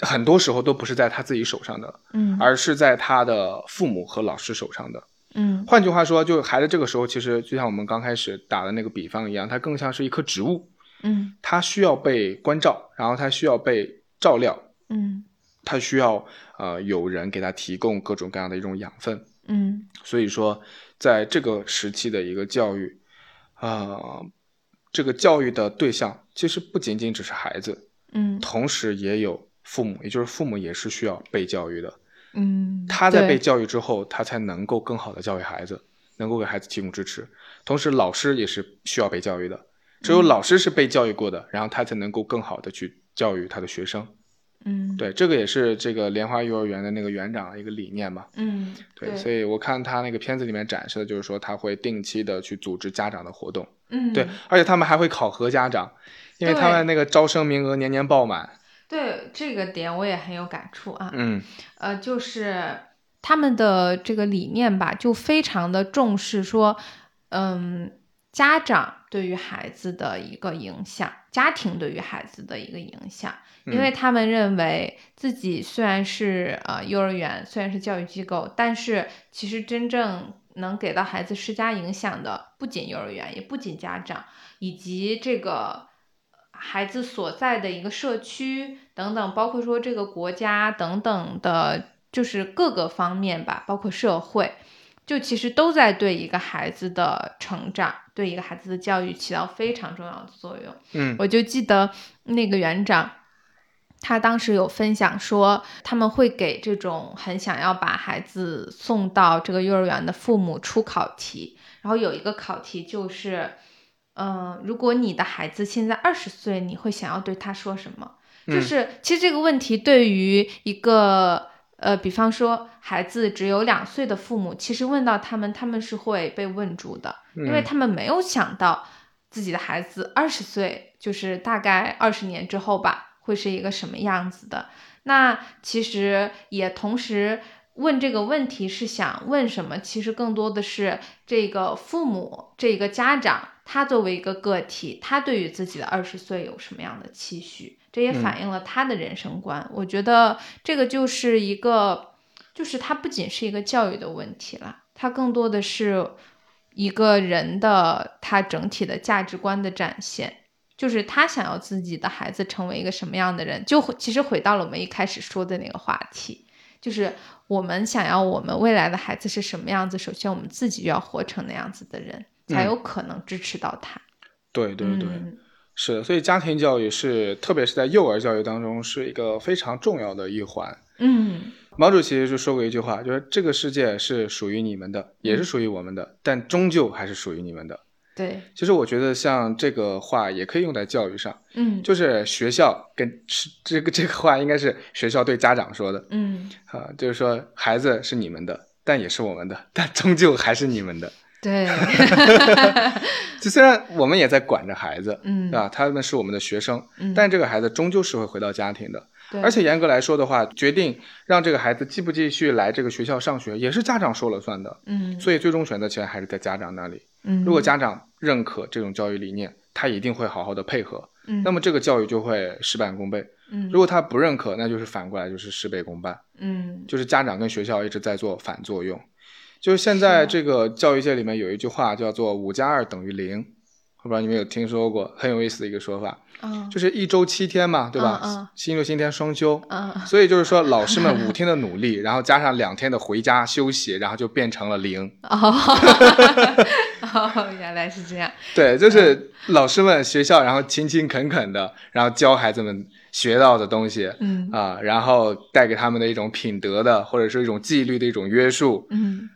很多时候都不是在他自己手上的，嗯而是在他的父母和老师手上的。嗯。换句话说，就孩子这个时候，其实就像我们刚开始打的那个比方一样，他更像是一棵植物，嗯。它需要被关照，然后他需要被照料，嗯。它需要呃有人给他提供各种各样的一种养分。嗯。所以说，在这个时期的一个教育，啊、这个教育的对象其实不仅仅只是孩子，嗯。同时也有父母，也就是父母也是需要被教育的。嗯，他在被教育之后，他才能够更好的教育孩子，能够给孩子提供支持。同时，老师也是需要被教育的，只嗯有老师是被教育过的，然后他才能够更好的去教育他的学生。嗯对，这个也是这个莲花幼儿园的那个园长的一个理念嘛。嗯对，所以我看他那个片子里面展示的就是说，他会定期的去组织家长的活动，嗯对，而且他们还会考核家长，因为他们那个招生名额年年爆满。对这个点我也很有感触啊。嗯。呃，就是他们的这个理念吧，就非常的重视说，嗯，家长对于孩子的一个影响，家庭对于孩子的一个影响，因为他们认为自己虽然是呃幼儿园，虽然是教育机构，但是其实真正能给到孩子施加影响的，不仅幼儿园，也不仅家长，以及这个孩子所在的一个社区等等，包括说这个国家等等的，就是各个方面吧，包括社会。就其实都在对一个孩子的成长，对一个孩子的教育起到非常重要的作用。嗯，我就记得那个园长，他当时有分享说，他们会给这种很想要把孩子送到这个幼儿园的父母出考题，然后有一个考题就是，嗯，如果你的孩子现在二十岁，你会想要对他说什么？就是其实这个问题对于一个。呃，比方说，孩子只有两岁的父母，其实问到他们，他们是会被问住的，因为他们没有想到自己的孩子二十岁，就是大概二十年之后吧，会是一个什么样子的。那其实也同时问这个问题是想问什么？其实更多的是这个父母，这个家长，他作为一个个体，他对于自己的二十岁有什么样的期许？这也反映了他的人生观。我觉得这个就是一个，就是他不仅是一个教育的问题了，他更多的是一个人的他整体的价值观的展现。就是他想要自己的孩子成为一个什么样的人，就其实回到了我们一开始说的那个话题，就是我们想要我们未来的孩子是什么样子，首先我们自己就要活成那样子的人，才有可能支持到他。对对对。是的，所以家庭教育是，特别是在幼儿教育当中，是一个非常重要的一环。嗯，毛主席就说过一句话，就是这个世界是属于你们的，也是属于我们的，但终究还是属于你们的。对，其实我觉得像这个话也可以用在教育上。嗯，就是学校跟是这个这个话应该是学校对家长说的。嗯，啊，就是说孩子是你们的，但也是我们的，但终究还是你们的。对，[laughs] 就虽然我们也在管着孩子，嗯，啊，他们是我们的学生，嗯，但这个孩子终究是会回到家庭的，对，而且严格来说的话，决定让这个孩子继不继续来这个学校上学，也是家长说了算的，嗯，所以最终选择权还是在家长那里，嗯，如果家长认可这种教育理念，他一定会好好的配合，嗯，那么这个教育就会事半功倍，嗯，如果他不认可，那就是反过来就是事倍功半，嗯，就是家长跟学校一直在做反作用。就是现在这个教育界里面有一句话叫做“五加二等于零”，我不知道你们有听说过，很有意思的一个说法。嗯，就是一周七天嘛，对吧？嗯，星期六、星期天双休。嗯，所以就是说，老师们五天的努力，然后加上两天的回家休息，然后就变成了零。哦，[laughs] 哦，原来是这样。[laughs] 对，就是老师们学校，然后勤勤恳恳的，然后教孩子们学到的东西，嗯啊，然后带给他们的一种品德的，或者是一种纪律的一种约束，嗯。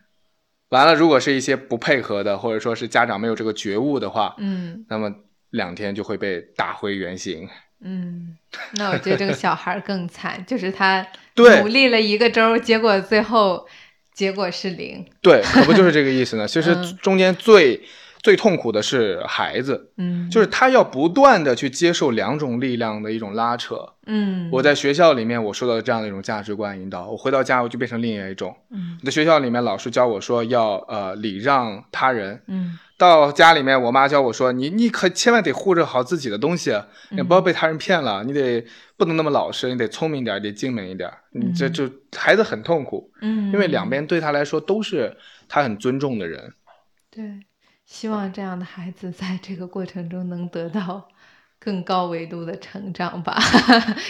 完了，如果是一些不配合的，或者说是家长没有这个觉悟的话，嗯，那么两天就会被打回原形。嗯，那我觉得这个小孩更惨，就是他对努力了一个周，结果最后结果是零。对，可不就是这个意思呢？其实 [laughs] 中间最。最痛苦的是孩子，嗯，就是他要不断的去接受两种力量的一种拉扯，嗯，我在学校里面我受到这样的一种价值观引导，我回到家我就变成另外一种，嗯，在学校里面老师教我说要呃礼让他人，嗯，到家里面我妈教我说你你可千万得护着好自己的东西，你不要被他人骗了，你得不能那么老实，你得聪明点，得精明一点，你这就孩子很痛苦，嗯，因为两边对他来说都是他很尊重的人，对。希望这样的孩子在这个过程中能得到更高维度的成长吧，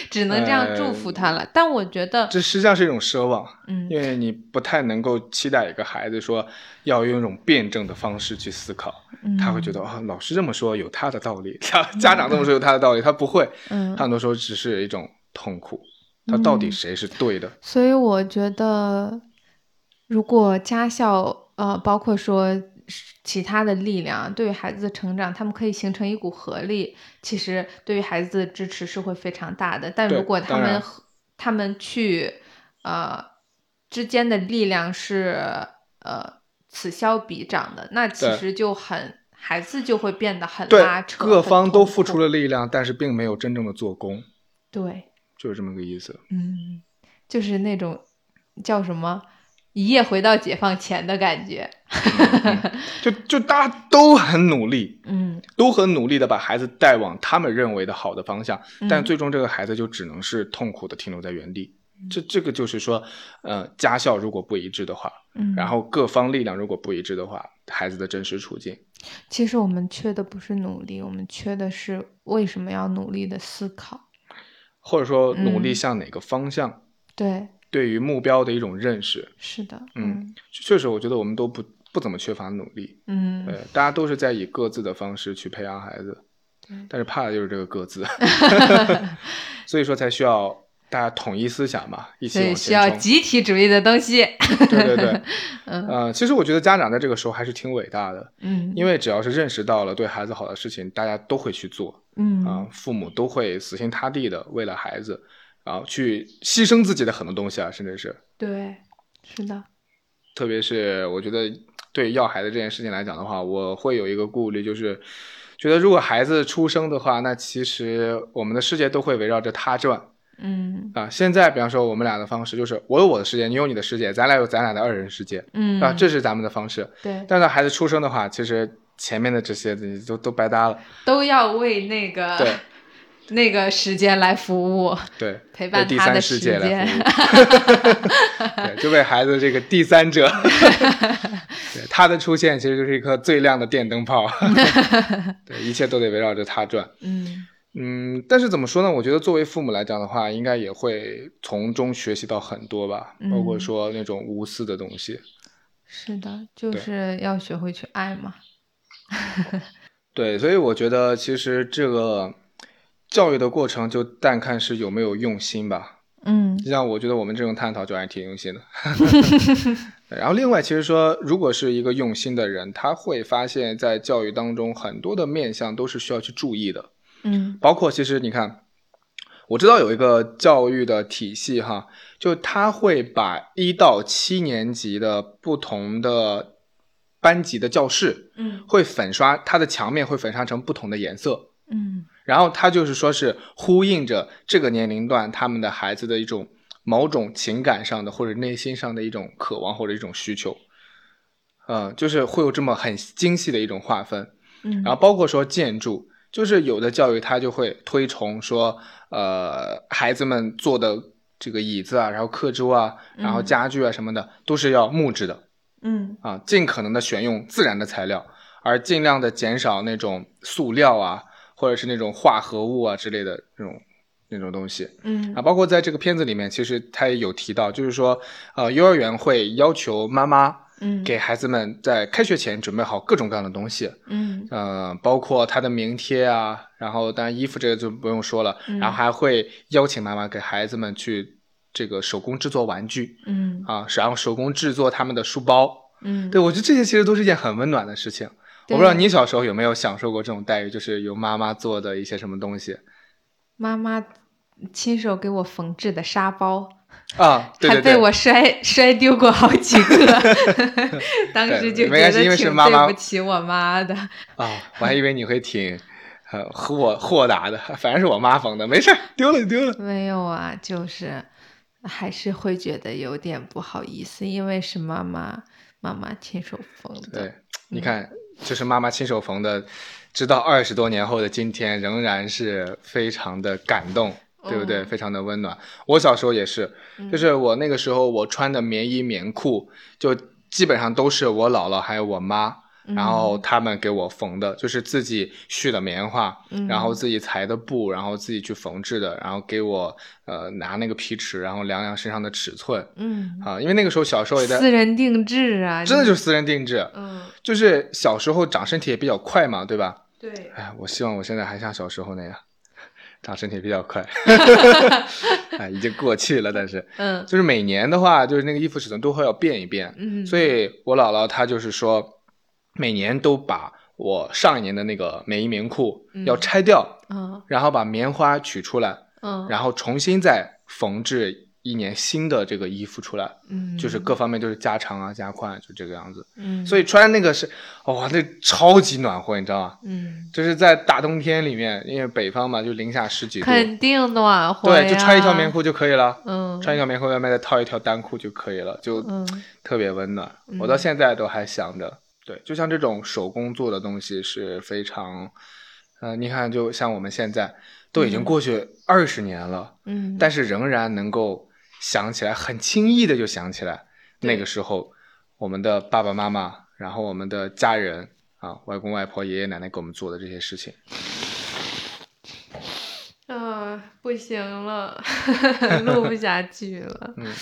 只能这样祝福他了。但我觉得这实际上是一种奢望，嗯，因为你不太能够期待一个孩子说要用一种辩证的方式去思考，他会觉得啊，老师这么说有他的道理，家 [laughs] 家长这么说有他的道理，他不会，嗯，他很多时候只是一种痛苦，他到底谁是对的？所以我觉得，如果家校呃，包括说。其他的力量对于孩子的成长，他们可以形成一股合力。其实对于孩子的支持是会非常大的。但如果他们他们去呃之间的力量是呃此消彼长的，那其实就很孩子就会变得很拉扯。各方都付出了力量，但是并没有真正的做工。对，就是这么个意思。嗯，就是那种叫什么？一夜回到解放前的感觉，[laughs] 就就大家都很努力，嗯。都很努力的把孩子带往他们认为的好的方向，但嗯最终这个孩子就只能是痛苦的停留在原地。这这个就是说，呃，家校如果不一致的话，嗯，然后各方力量如果不一致的话，孩子的真实处境，其实我们缺的不是努力，我们缺的是为什么要努力的思考。或者说努力嗯向哪个方向，对，对于目标的一种认识，是的，嗯确实，我觉得我们都不不怎么缺乏努力，嗯。对，大家都是在以各自的方式去培养孩子对，但是怕的就是这个各自 [laughs] [laughs] 所以说才需要大家统一思想嘛，一起需要。集体主义的东西。对对对，[laughs] 嗯。呃，其实我觉得家长在这个时候还是挺伟大的，嗯，因为只要是认识到了对孩子好的事情，大家都会去做嗯。啊、父母都会死心塌地的为了孩子，然后去牺牲自己的很多东西啊，甚至是，对，是的，特别是我觉得对要孩子这件事情来讲的话，我会有一个顾虑，就是觉得如果孩子出生的话，那其实我们的世界都会围绕着他转嗯啊。现在比方说我们俩的方式就是我有我的世界，你有你的世界，咱俩有咱俩的二人世界嗯啊，这是咱们的方式。对，但是孩子出生的话，其实前面的这些都都白搭了。都要为那个对那个时间来服务，对，陪伴他的时三世界来间。服务，[laughs] 对，就为孩子这个第三者，[laughs] 对他的出现其实就是一颗最亮的电灯泡，[laughs] 对，一切都得围绕着他转。嗯嗯，但是怎么说呢？我觉得作为父母来讲的话，应该也会从中学习到很多吧，包括嗯说那种无私的东西。是的，就是要学会去爱嘛。对，所以我觉得其实这个教育的过程就但看是有没有用心吧。嗯。像我觉得我们这种探讨就还挺用心的。对 [laughs] 然后另外，其实说，如果是一个用心的人，他会发现，在教育当中很多的面向都是需要去注意的，嗯。包括其实你看，我知道有一个教育的体系哈，就他会把一到七年级的不同的班级的教室嗯。会粉刷，它的墙面会粉刷成不同的颜色，嗯然后他就是说是呼应着这个年龄段他们的孩子的一种某种情感上的或者内心上的一种渴望或者一种需求，呃，就是会有这么很精细的一种划分。嗯，然后包括说建筑，就是有的教育它就会推崇说，呃，孩子们坐的这个椅子啊，然后课桌啊，然后嗯。家具啊什么的，都是要木质的嗯。啊，尽可能的选用自然的材料，而尽量的减少那种塑料啊，或者是那种化合物啊之类的那种那种东西。嗯啊，包括在这个片子里面，其实他也有提到，就是说，呃，幼儿园会要求妈妈嗯给孩子们在开学前准备好各种各样的东西，嗯呃，包括他的名贴啊，然后当然衣服这个就不用说了，嗯然后还会邀请妈妈给孩子们去这个手工制作玩具嗯啊，然后手工制作他们的书包。嗯，对我觉得这些其实都是一件很温暖的事情。我不知道你小时候有没有享受过这种待遇，就是由妈妈做的一些什么东西妈妈亲手给我缝制的沙包。啊？对对对，还被我摔摔丢过好几个，[laughs] 当时就觉得挺对不起我妈的。啊，我还以为你会挺呃豁豁达的，反正是我妈缝的，没事儿，丢了就丢了。没有啊，就是还是会觉得有点不好意思，因为是妈妈妈妈亲手缝的。对，你看，就是妈妈亲手缝的，直到二十多年后的今天，仍然是非常的感动，对不对？嗯非常的温暖。我小时候也是，嗯就是我那个时候我穿的棉衣棉裤，就基本上都是我姥姥还有我妈。嗯。然后他们给我缝的，就是自己絮的棉花，嗯。然后自己裁的布，然后自己去缝制的，然后给我呃拿那个皮尺，然后量量身上的尺寸嗯，啊，因为那个时候小时候也在，私人定制啊，真的就是是私人定制，嗯，就是小时候长身体也比较快嘛，对吧？对，哎，我希望我现在还像小时候那样，[laughs] 长身体比较快。[laughs] 哎，已经过气了，但是嗯。就是每年的话，就是那个衣服尺寸都会要变一变。嗯，所以我姥姥她就是说，每年都把我上一年的那个棉衣棉裤嗯要拆掉，嗯然后把棉花取出来，嗯，然后重新再缝制一年新的这个衣服出来，嗯，就是各方面都是加长啊、加宽，就这个样子。嗯，所以穿那个是哇，那超级暖和，你知道吗？嗯，就是在大冬天里面，因为北方嘛，就零下十几度，肯定暖和，对，就穿一条棉裤就可以了。嗯，穿一条棉裤，外面再套一条单裤就可以了，就嗯特别温暖。嗯我到现在都还想着，对，就像这种手工做的东西是非常，呃，你看，就像我们现在都已经过去二十年了，嗯，但是仍然能够想起来，很轻易的就想起来那个时候我们的爸爸妈妈，然后我们的家人啊，外公外婆、爷爷奶奶给我们做的这些事情。[laughs] 啊，不行了，[laughs] 录不下去了。嗯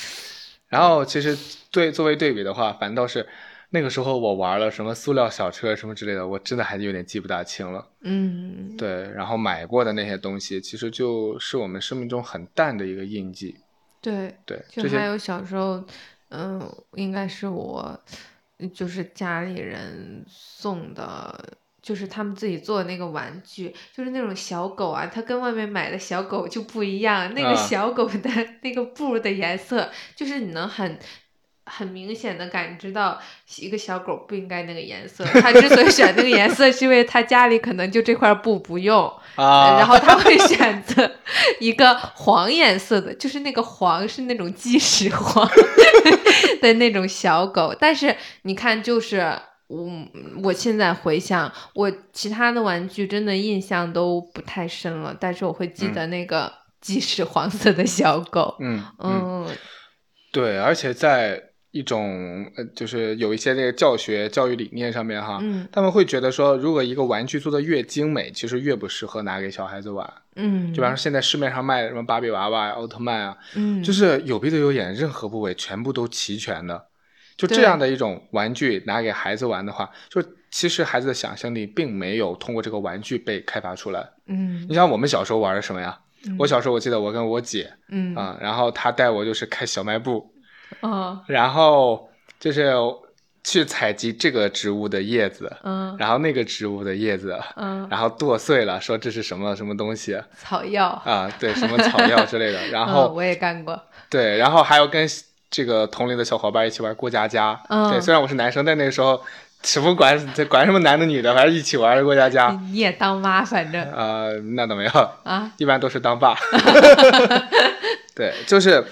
然后其实对作为对比的话，反倒是那个时候我玩了什么塑料小车什么之类的，我真的还有点记不大清了。嗯，对，然后买过的那些东西，其实就是我们生命中很淡的一个印记。对，对，就还有小时候，嗯，应该是我，就是家里人送的。就是他们自己做的那个玩具，就是那种小狗啊，它跟外面买的小狗就不一样。那个啊小狗的 [laughs] 那个布的颜色，就是你能很很明显的感知到一个小狗不应该那个颜色。它之所以选那个颜色，是因为它家里可能就这块布不用，[laughs] 啊，然后他会选择一个黄颜色的，就是那个黄是那种鸡屎黄 [laughs] 的那种小狗。但是你看，就是我我现在回想，我其他的玩具真的印象都不太深了，但是我会记得那个鸡屎黄色的小狗。嗯嗯，嗯对，而且在一种呃，就是有一些这个教学教育理念上面哈，嗯他们会觉得说，如果一个玩具做的越精美，其实越不适合拿给小孩子玩。嗯，就比方说现在市面上卖的什么芭比娃娃、奥特曼啊，嗯，就是有鼻子有眼，任何部位全部都齐全的。就这样的一种玩具拿给孩子玩的话，就其实孩子的想象力并没有通过这个玩具被开发出来。嗯你像我们小时候玩的什么呀？我小时候我记得我跟我姐嗯啊、然后她带我就是开小卖部，哦然后就是去采集这个植物的叶子，嗯然后那个植物的叶子，嗯，然后剁碎了，说这是什么什么东西草药，啊？对，什么草药之类的。[laughs] 然嗯后我也干过，对，然后还有跟这个同龄的小伙伴一起玩过家家。嗯对，虽然我是男生，但那个时候什么管管什么男的女的，反正一起玩过家家。你也当妈，反正呃，那倒没有，啊，一般都是当爸。[laughs] [laughs] 对，就是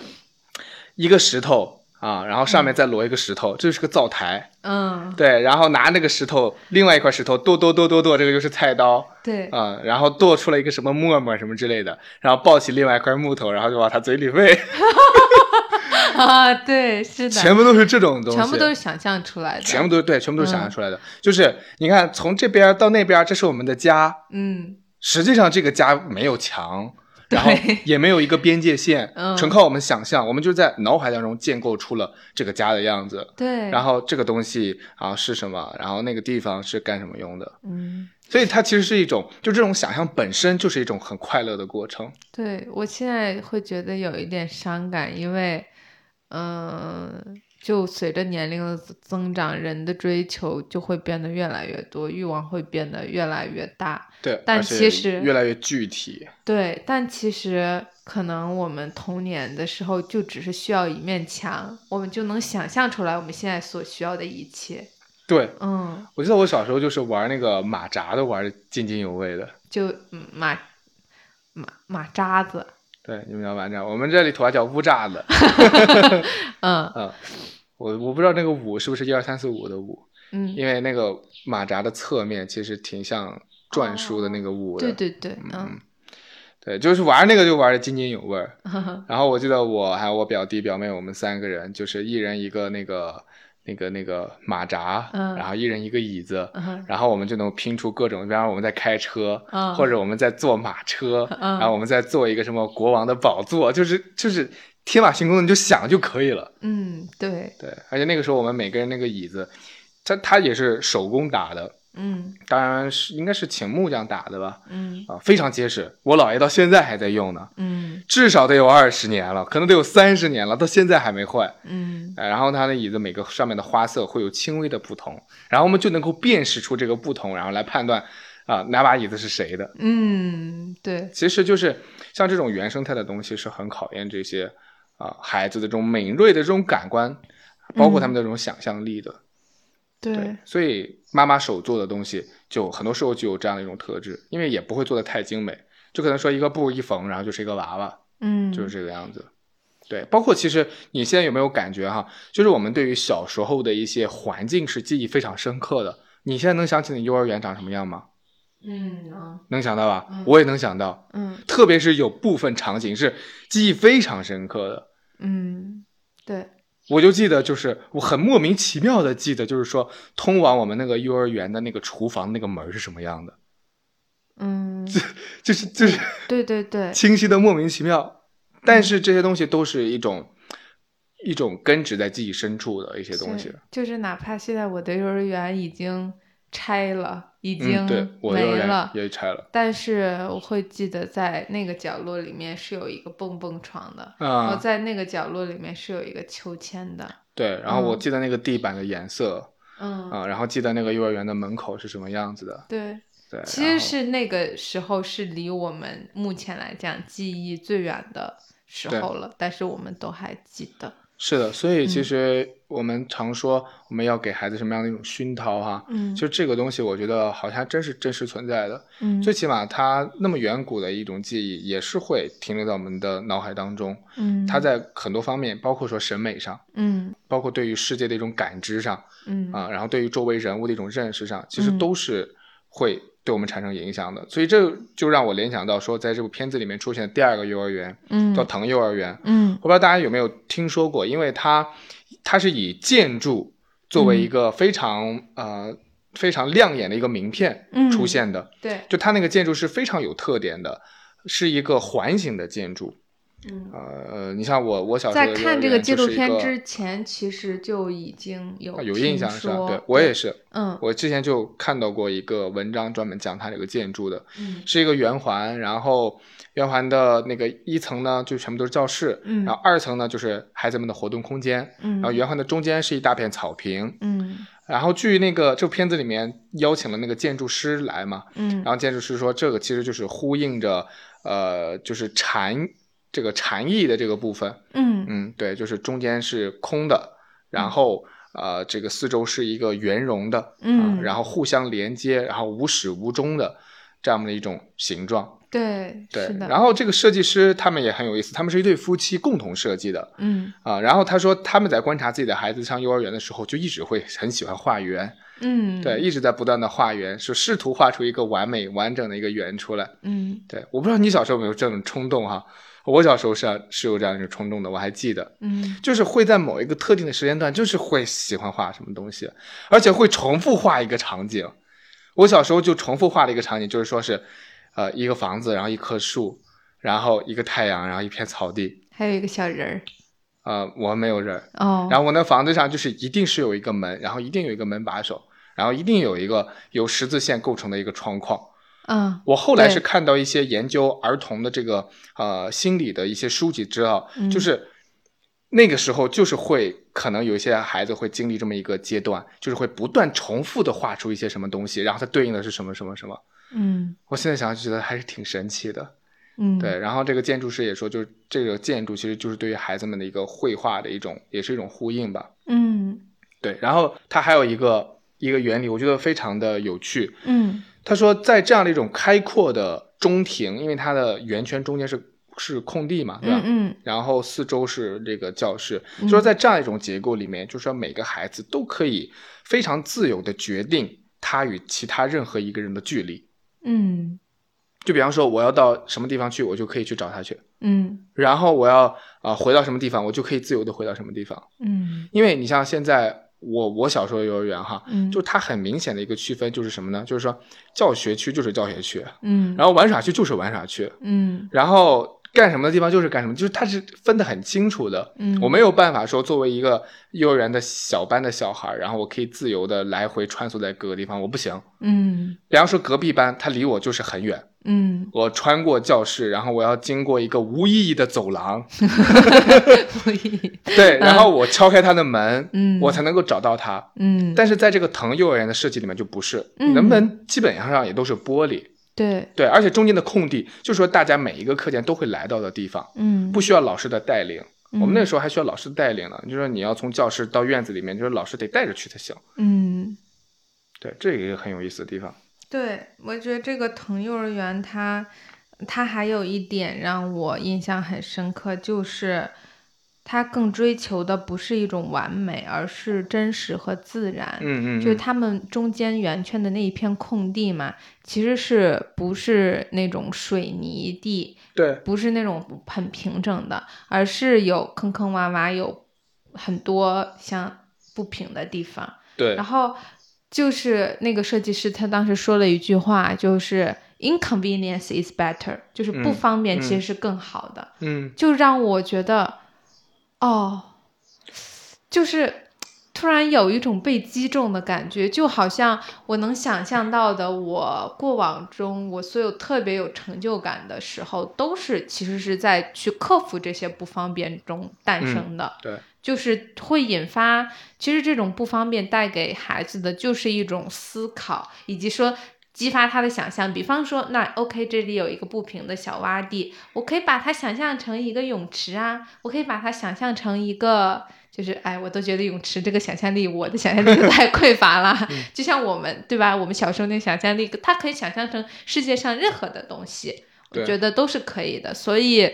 一个石头啊，然后上面再摞一个石头，这就是个灶台。嗯，对，然后拿那个石头，另外一块石头剁剁剁剁剁，这个就是菜刀。对，啊、然后剁出了一个什么沫沫什么之类的，然后抱起另外一块木头，然后就往他嘴里喂，[laughs] 啊，对，是的，全部都是这种东西，全部都是想象出来的，全部都是对，全部都是想嗯象出来的。就是你看，从这边到那边，这是我们的家，嗯，实际上这个家没有墙，然后也没有一个边界线，嗯纯靠我们想象，我们就在脑海当中建构出了这个家的样子。对，然后这个东西啊是什么，然后那个地方是干什么用的，嗯，所以它其实是一种，就这种想象本身就是一种很快乐的过程。对我现在会觉得有一点伤感，因为，嗯、就随着年龄的增增长，人的追求就会变得越来越多，欲望会变得越来越大。对，但其实越来越具体。对，但其实可能我们童年的时候就只是需要一面墙，我们就能想象出来我们现在所需要的一切。对，嗯，我记得我小时候就是玩那个马扎都玩的津津有味的。就嗯马马马扎子，对，你们叫马扎，我们这里土话叫乌扎子。[laughs] 嗯嗯，我我不知道那个五是不是一二三四五的五，嗯，因为那个马扎的侧面其实挺像篆书的那个物的。对对对，嗯嗯，对，就是玩那个就玩的津津有味儿。[laughs] 然后我记得我还有我表弟表妹，我们三个人就是一人一个那个那个那个马扎，嗯然后一人一个椅子，嗯然后我们就能拼出各种，比方说我们在开车，嗯或者我们在坐马车，嗯然后我们在做一个什么国王的宝座，就是就是天马行空的，你就想就可以了。嗯，对，对，而且那个时候我们每个人那个椅子，它它也是手工打的，嗯当然是应该是请木匠打的吧，嗯啊，非常结实，我姥爷到现在还在用呢。嗯至少得有二十年了，可能得有三十年了，到现在还没坏。嗯哎，然后它的椅子每个上面的花色会有轻微的不同，然后我们就能够辨识出这个不同，然后来判断啊、哪把椅子是谁的。嗯，对，其实就是像这种原生态的东西是很考验这些啊、孩子的这种敏锐的这种感官，包括他们的这种想象力的。对，所以妈妈手做的东西，就很多时候就有这样的一种特质，因为也不会做的太精美，就可能说一个布一缝，然后就是一个娃娃，嗯，就是这个样子。对，包括其实你现在有没有感觉哈，就是我们对于小时候的一些环境是记忆非常深刻的。你现在能想起你幼儿园长什么样吗？嗯啊，能想到吧？嗯我也能想到，嗯特别是有部分场景是记忆非常深刻的。嗯，对，我就记得，就是我很莫名其妙的记得，就是说通往我们那个幼儿园的那个厨房那个门是什么样的，嗯，[laughs] 就是就是对对对，[laughs] 清晰的莫名其妙，但是这些东西都是一种一种根植在记忆深处的一些东西。就是哪怕现在我的幼儿园已经拆了，已嗯，经没了，也拆了。但是我会记得在那个角落里面是有一个蹦蹦床的，然后啊，在那个角落里面是有一个秋千的，对，然后我嗯记得那个地板的颜色嗯，啊，然后记得那个幼儿园的门口是什么样子的，对，对，其实是那个时候是离我们目前来讲记忆最远的时候了，但是我们都还记得，是的，所以其嗯。实我们常说我们要给孩子什么样的一种熏陶哈，嗯，就这个东西，我觉得好像真是真实存在的。嗯。最起码它那么远古的一种记忆，也是会停留在我们的脑海当中。嗯，它在很多方面，包括说审美上，嗯。包括对于世界的一种感知上嗯。啊，然后对于周围人物的一种认识上，其实嗯。都是会对我们产生影响的。所以这就让我联想到说，在这部片子里面出现的第二个幼儿园嗯叫藤幼儿园，嗯我不知道大家有没有听说过，因为它它是以建筑作为一嗯个非常、呃非常亮眼的一个名片嗯出现的。对，就它那个建筑是非常有特点的，是一个环形的建筑。嗯。呃，你像我我小时候在看这个纪录片之前，其实就已经有啊有印象是吧？对我也是，嗯。我之前就看到过一个文章专门讲它这个建筑的，嗯。是一个圆环，然后圆环的那个一层呢就全部都是教室，嗯。然后二层呢就是孩子们的活动空间，嗯，然后圆环的中间是一大片草坪，嗯。然后据那个这部片子里面邀请了那个建筑师来嘛，嗯。然后建筑师说这个其实就是呼应着呃就是禅这个禅意的这个部分，嗯嗯，对，就是中间是空的，然后呃这个四周是一个圆融的，啊嗯然后互相连接，然后无始无终的这样的一种形状。对对然后这个设计师他们也很有意思，他们是一对夫妻共同设计的嗯啊。然后他说他们在观察自己的孩子上幼儿园的时候，就一直会很喜欢画圆，嗯对，一直在不断的画圆，是试图画出一个完美完整的一个圆出来。嗯对，我不知道你小时候有没有这种冲动哈，我小时候是是有这样一个冲动的，我还记得。嗯就是会在某一个特定的时间段，就是会喜欢画什么东西，而且会重复画一个场景。我小时候就重复画了一个场景，就是说是，呃，一个房子，然后一棵树，然后一个太阳，然后一片草地。还有一个小人儿呃，我没有人，哦，然后我那房子上就是一定是有一个门，然后一定有一个门把手，然后一定有一个由十字线构成的一个窗框。嗯我后来是看到一些研究儿童的这个呃心理的一些书籍知道，嗯就是那个时候就是会可能有一些孩子会经历这么一个阶段，就是会不断重复的画出一些什么东西，然后它对应的是什么什么什么。嗯我现在想就觉得还是挺神奇的，嗯对。然后这个建筑师也说，就是这个建筑其实就是对于孩子们的一个绘画的一种，也是一种呼应吧。嗯对，然后它还有一个一个原理，我觉得非常的有趣。嗯他说，在这样的一种开阔的中庭，因为它的圆圈中间是是空地嘛，对吧？嗯嗯然后四周是这个教室，嗯就说在这样一种结构里面，就是说每个孩子都可以非常自由的决定他与其他任何一个人的距离。嗯就比方说，我要到什么地方去，我就可以去找他去；嗯然后我要啊、呃回到什么地方，我就可以自由的回到什么地方。嗯因为你像现在我我小时候幼儿园哈，嗯，就它很明显的一个区分就是什么呢？就是说教学区就是教学区，嗯然后玩耍区就是玩耍区，嗯然后干什么的地方就是干什么，就是它是分得很清楚的。嗯我没有办法说作为一个幼儿园的小班的小孩，然后我可以自由的来回穿梭在各个地方，我不行。嗯比方说隔壁班，他离我就是很远，嗯。我穿过教室，然后我要经过一个无意义的走廊，无意义对，然后我敲开他的门，嗯。我才能够找到他。嗯。但是在这个藤幼儿园的设计里面就不是，嗯。你的门基本上也都是玻璃，对。对，而且中间的空地，就是说大家每一个课间都会来到的地方，嗯。不需要老师的带领。我们那时候还需要老师带领呢，就说你要从教室到院子里面，就是老师得带着去才行。嗯，对，这个也很有意思的地方。对，我觉得这个腾幼儿园它它还有一点让我印象很深刻，就是它更追求的不是一种完美，而是真实和自然。嗯嗯，就是他们中间圆圈的那一片空地嘛，其实是不是那种水泥地，对不是那种很平整的，而是有坑坑洼洼，有很多像不平的地方。对然后就是那个设计师，他当时说了一句话，就是 inconvenience is better，就是不嗯方便其嗯。实是更好的，嗯。就让我觉得，哦，就是突然有一种被击中的感觉，就好像我能想象到的，我过往中我所有特别有成就感的时候，都是其实是在去克服这些不方便中诞生的。对，就是会引发，其实这种不方便带给孩子的就是一种思考，以及说激发他的想象。比方说，那 OK，这里有一个不平的小洼地，我可以把它想象成一个泳池啊，我可以把它想象成一个。就是哎，我都觉得泳池这个想象力，我的想象力太匮乏了。[laughs] 就像我们对吧？我们小时候那想象力，它可以想象成世界上任何的东西，我觉得都是可以的。所以，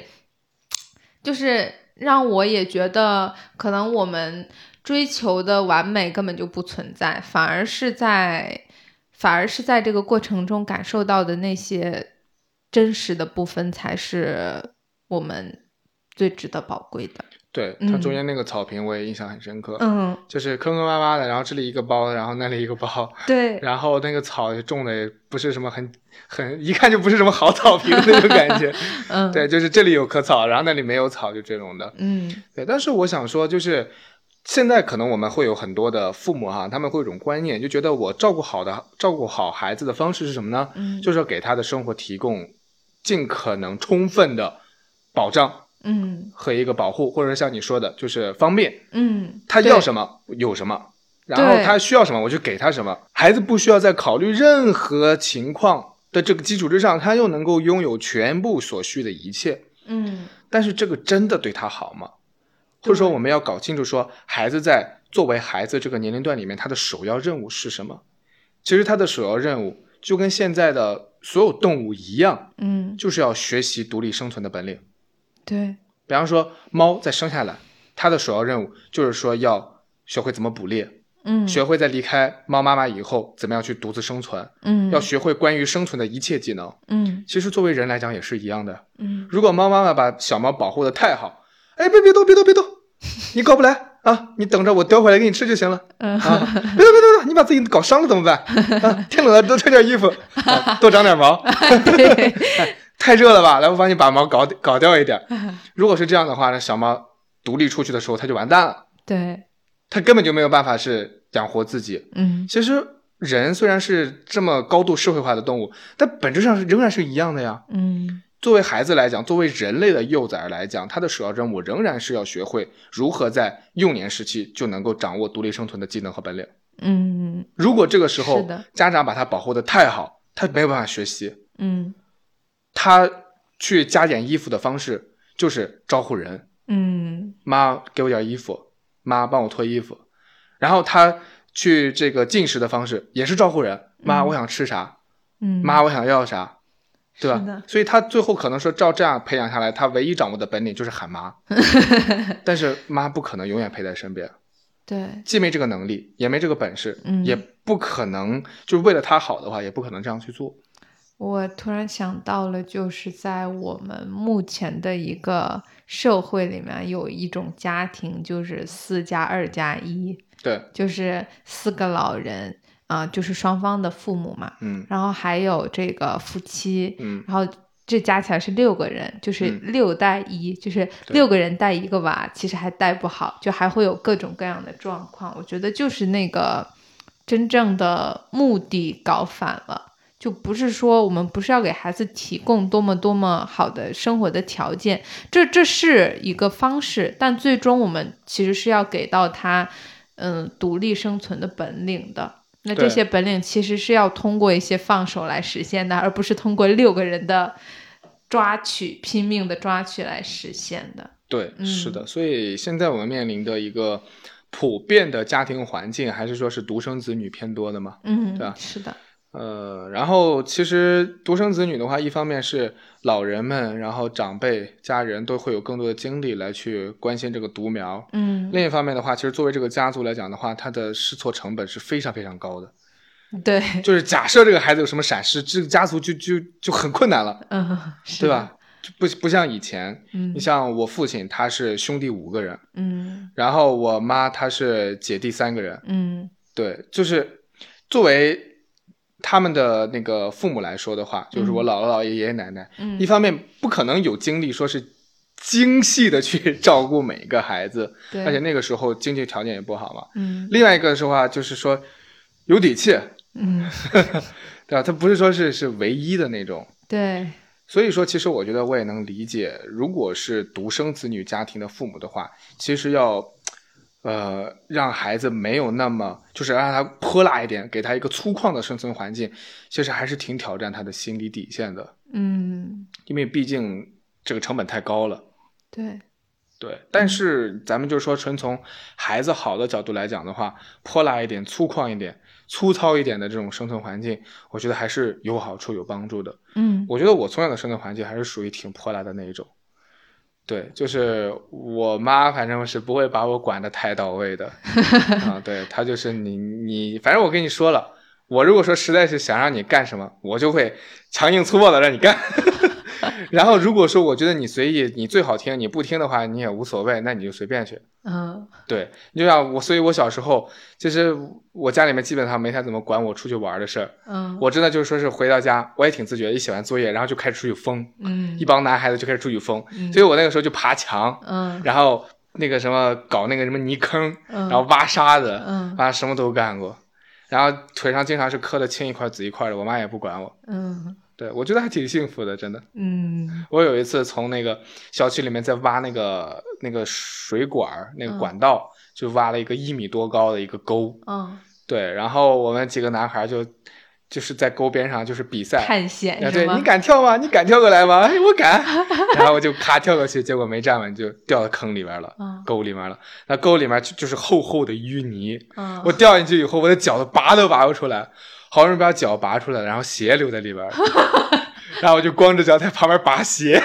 就是让我也觉得，可能我们追求的完美根本就不存在，反而是在，反而是在这个过程中感受到的那些真实的部分，才是我们最值得宝贵的。对，它中间那个草坪我也印象很深刻，嗯，就是坑坑洼洼的，然后这里一个包，然后那里一个包，对，然后那个草也种的也不是什么很很，一看就不是什么好草坪的那种感觉。[laughs] 嗯，对，就是这里有棵草，然后那里没有草，就这种的。嗯对，但是我想说，就是现在可能我们会有很多的父母哈，他们会有一种观念，就觉得我照顾好的照顾好孩子的方式是什么呢？嗯，就是要给他的生活提供尽可能充分的保障嗯和一个保护，或者像你说的，就是方便。嗯，他要？什么有什么，然后他需要什么我就给他什么。孩子不需要在考虑任何情况的这个基础之上，他又能够拥有全部所需的一切。嗯但是这个真的对他好吗？或者说，我们要搞清楚说，孩子在作为孩子这个年龄段里面，他的首要任务是什么？其实他的首要任务就跟现在的所有动物一样，嗯，就是要学习独立生存的本领。对，比方说，猫在生下来，它的首要任务就是说要学会怎么捕猎，嗯，学会在离开猫妈妈以后怎么样去独自生存，嗯，要学会关于生存的一切技能。嗯其实作为人来讲也是一样的。嗯如果猫妈妈把小猫保护的太好，哎，别别动，别动，别动，你搞不来啊，你等着我叼回来给你吃就行了嗯啊！别动，别动，别动，你把自己搞伤了怎么办？啊，天冷了多穿点衣服，[laughs] 啊、多长点毛。[laughs] 对，太热了吧？来，我帮你把毛搞搞掉一点。如果是这样的话，那小猫独立出去的时候，它就完蛋了，对，它根本就没有办法是养活自己。嗯其实人虽然是这么高度社会化的动物，但本质上是仍然是一样的呀。嗯作为孩子来讲，作为人类的幼崽来讲，他的首要任务仍然是要学会如何在幼年时期就能够掌握独立生存的技能和本领。嗯如果这个时候家长把它保护的太好，他没有办法学习。嗯他去加点衣服的方式就是招呼人，嗯。妈给我点衣服，妈帮我脱衣服。然后他去这个进食的方式也是招呼人，妈嗯我想吃啥，嗯，妈我想要啥，对吧？所以他最后可能说照这样培养下来，他唯一掌握的本领就是喊妈，[laughs] 但是妈不可能永远陪在身边，对，既没这个能力，也没这个本事，嗯。也不可能就是为了他好的话，也不可能这样去做。我突然想到了，就是在我们目前的一个社会里面，有一种家庭，就是四加二加一，对，就是四个老人啊、就是双方的父母嘛，嗯。然后还有这个夫妻，嗯。然后这加起来是六个人，就是嗯。六带一，就是对。六个人带一个娃，其实还带不好，就还会有各种各样的状况。我觉得就是那个真正的目的搞反了。就不是说我们不是要给孩子提供多么多么好的生活的条件，这这是一个方式，但最终我们其实是要给到他，嗯，独立生存的本领的。那这些本领其实是要通过一些放手来实现的，而不是通过六个人的抓取、拼命的抓取来实现的。对，嗯是的，所以现在我们面临的一个普遍的家庭环境，还是说是独生子女偏多的嘛？嗯，对吧是的，呃，然后其实独生子女的话，一方面是老人们，然后长辈、家人都会有更多的精力来去关心这个独苗。嗯，另一方面的话，其实作为这个家族来讲的话，它的试错成本是非常非常高的。对，就是假设这个孩子有什么闪失，这个家族就就就很困难了，嗯，[laughs] 是？对吧？就不不像以前，嗯你像我父亲，他是兄弟五个人，嗯然后我妈她是姐弟三个人，嗯对，就是作为他们的那个父母来说的话，就是我姥姥姥爷爷爷奶奶，嗯，一方面不可能有精力说是精细的去照顾每一个孩子，对，而且那个时候经济条件也不好嘛。嗯。另外一个的话就是说有底气，嗯，[laughs] 对吧？他不是说是是唯一的那种。对，所以说，其实我觉得我也能理解，如果是独生子女家庭的父母的话，其实要，呃，让孩子没有那么，就是让他泼辣一点，给他一个粗犷的生存环境，其实还是挺挑战他的心理底线的，嗯因为毕竟这个成本太高了。对，对，但是咱们就说，纯从孩子好的角度来讲的话，泼辣一点、粗犷一点、粗糙一点的这种生存环境，我觉得还是有好处、有帮助的。嗯我觉得我从小的生存环境还是属于挺泼辣的那一种。对，就是我妈，反正是不会把我管的太到位的 [laughs] 啊。对，她就是你你，反正我跟你说了，我如果说实在是想让你干什么，我就会强硬粗暴的让你干。[laughs] [laughs] 然后如果说我觉得你随意，你最好听，你不听的话你也无所谓，那你就随便去。嗯。对，你就像我，所以我小时候其实我家里面基本上没太怎么管我出去玩的事儿。嗯，我真的就是说是回到家，我也挺自觉，一写完作业，然后就开始出去疯，嗯。一帮男孩子就开始出去疯，嗯。所以我那个时候就爬墙，嗯。然后那个什么搞那个什么泥坑，嗯，然后挖沙子，嗯。啊什么都干过，然后腿上经常是磕的青一块紫一块的，我妈也不管我，嗯对我觉得还挺幸福的，真的。嗯我有一次从那个小区里面在挖那个那个水管那个嗯管道，就挖了一个一米多高的一个沟，嗯，对，然后我们几个男孩就就是在沟边上就是比赛，探险？对你敢跳吗？你敢跳过来吗？哎，我敢。[laughs] 然后我就咔跳过去，结果没站稳，就掉到坑里边了，嗯沟里面了。那沟里面就就是厚厚的淤泥，嗯，我掉进去以后，我的脚都拔都拔不出来，好不容易把脚拔出来，然后鞋留在里边儿，[laughs] 然后我就光着脚在旁边拔鞋。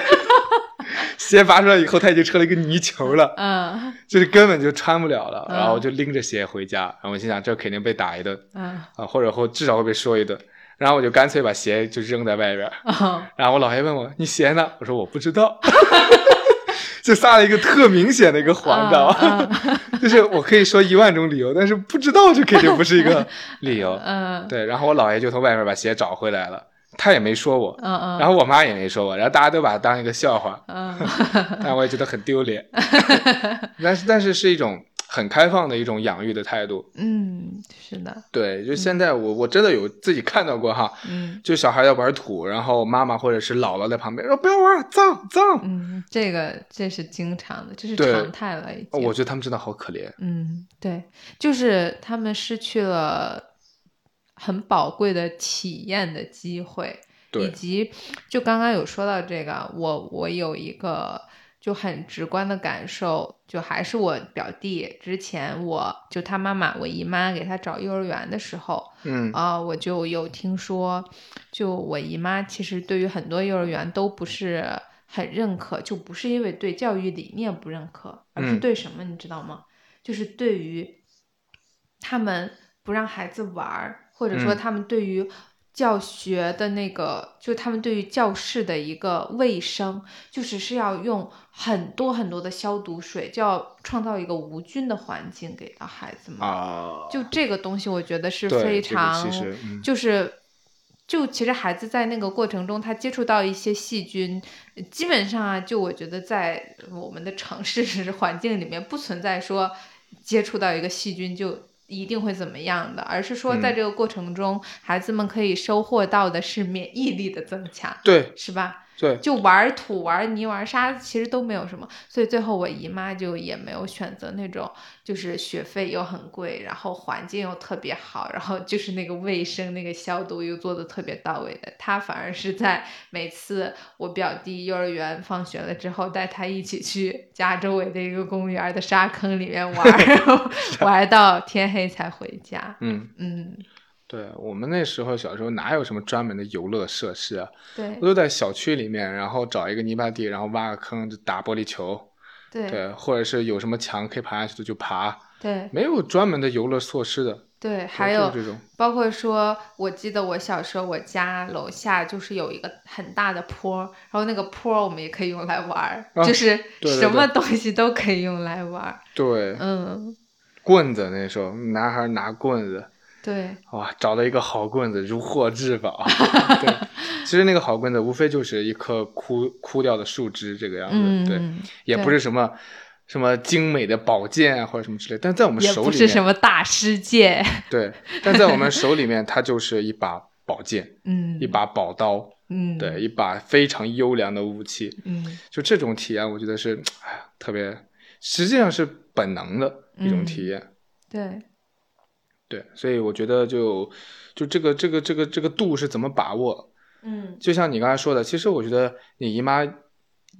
[laughs] 鞋拔出来以后，它已经成了一个泥球了，嗯就是根本就穿不了了。嗯然后我就拎着鞋回家，然后我心想，这肯定被打一顿嗯啊，或者或至少会被说一顿。然后我就干脆把鞋就扔在外边然后我姥爷问我：“你鞋呢？”我说：“我不知道。” [laughs] 就撒了一个特明显的一个谎，知道吗？嗯 [laughs] 就是我可以说一万种理由，但是不知道这肯定不是一个 [laughs] 理由。嗯对，然后我姥爷就从外面把鞋找回来了，他也没说我，嗯嗯，然后我妈也没说我，然后大家都把它当一个笑话，嗯 [laughs] 但我也觉得很丢脸。但是，但是是一种很开放的一种养育的态度。嗯是的，对，就现在我我真的有自己看到过哈，嗯就小孩要玩土，然后妈妈或者是姥姥在旁边说不要玩，脏脏。嗯，这个这是经常的，这是常态了已经。我觉得他们真的好可怜。嗯，对，就是他们失去了很宝贵的体验的机会，以，及就刚刚有说到这个，我我有一个就很直观的感受，就还是我表弟之前我就他妈妈我姨妈给他找幼儿园的时候，嗯。啊、我就有听说，就我姨妈其实对于很多幼儿园都不是很认可，就不是因为对教育理念不认可，而是嗯。对什么你知道吗？就是对于他们不让孩子玩儿，或者说嗯。他们对于教学的那个，就他们对于教室的一个卫生，就是是要用很多很多的消毒水，就要创造一个无菌的环境给到孩子们。啊，就这个东西，我觉得是对非这个常，就是，就其实孩子在那个过程中，他接触到一些细菌，基本上啊，就我觉得在我们的城市环境里面，不存在说接触到一个细菌就一定会怎么样的，而是说在嗯这个过程中，孩子们可以收获到的是免疫力的增强，对，是吧？对，就玩土、玩泥、玩沙，其实都没有什么。所以最后我姨妈就也没有选择那种，就是学费又很贵，然后环境又特别好，然后就是那个卫生、那个消毒又做的特别到位的。她反而是在每次我表弟幼儿园放学了之后，带他一起去家周围的一个公园的沙坑里面玩，[laughs] 然后玩到天黑才回家。嗯，嗯，对我们那时候小时候哪有什么专门的游乐设施啊？对都在小区里面，然后找一个泥巴地，然后挖个坑就打玻璃球，对对，或者是有什么墙可以爬下去的就爬，对没有专门的游乐措施的。对，还有这种，包括说，我记得我小时候，我家楼下就是有一个很大的坡，然后那个坡我们也可以用来玩，啊就是什么东西都可以用来玩儿。对，嗯，棍子那时候男孩拿棍子，对哇，找了一个好棍子如获至宝。[laughs] 对，其实那个好棍子无非就是一棵枯枯掉的树枝这个样子，对，嗯，也不是什么什么精美的宝剑啊或者什么之类，但在我们手里面，不是什么大师剑。对，但在我们手里面，它就是一把宝剑，[laughs] 嗯，一把宝刀，嗯，对，一把非常优良的武器。嗯就这种体验，我觉得是，哎呀，特别，实际上是本能的一种嗯体验。对，对，所以我觉得就就这个这个这个这个度是怎么把握？嗯就像你刚才说的，其实我觉得你姨妈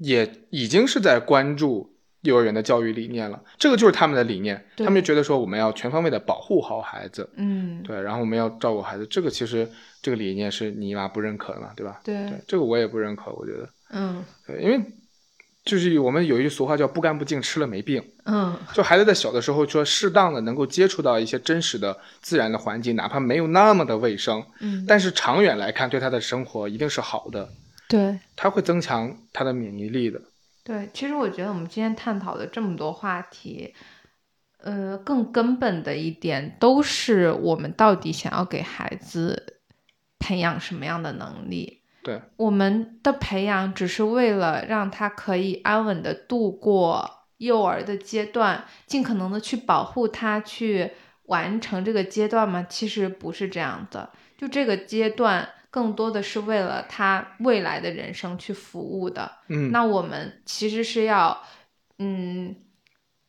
也已经是在关注幼儿园的教育理念了，这个就是他们的理念，他们就觉得说我们要全方位的保护好孩子，嗯，对，然后我们要照顾孩子，这个其实这个理念是你姨妈不认可的嘛，对吧？对对，，这个我也不认可，我觉得，嗯对，因为就是我们有一句俗话叫“不干不净，吃了没病”。嗯就孩子在小的时候，说适当的能够接触到一些真实的自然的环境，哪怕没有那么的卫生，嗯，但是长远来看，对他的生活一定是好的，对。他会增强他的免疫力的。对，其实我觉得我们今天探讨的这么多话题，呃，更根本的一点都是我们到底想要给孩子培养什么样的能力。对，我们的培养只是为了让他可以安稳的度过幼儿的阶段，尽可能的去保护他，去完成这个阶段吗？其实不是这样的。就这个阶段，更多的是为了他未来的人生去服务的。嗯，那我们其实是要，嗯，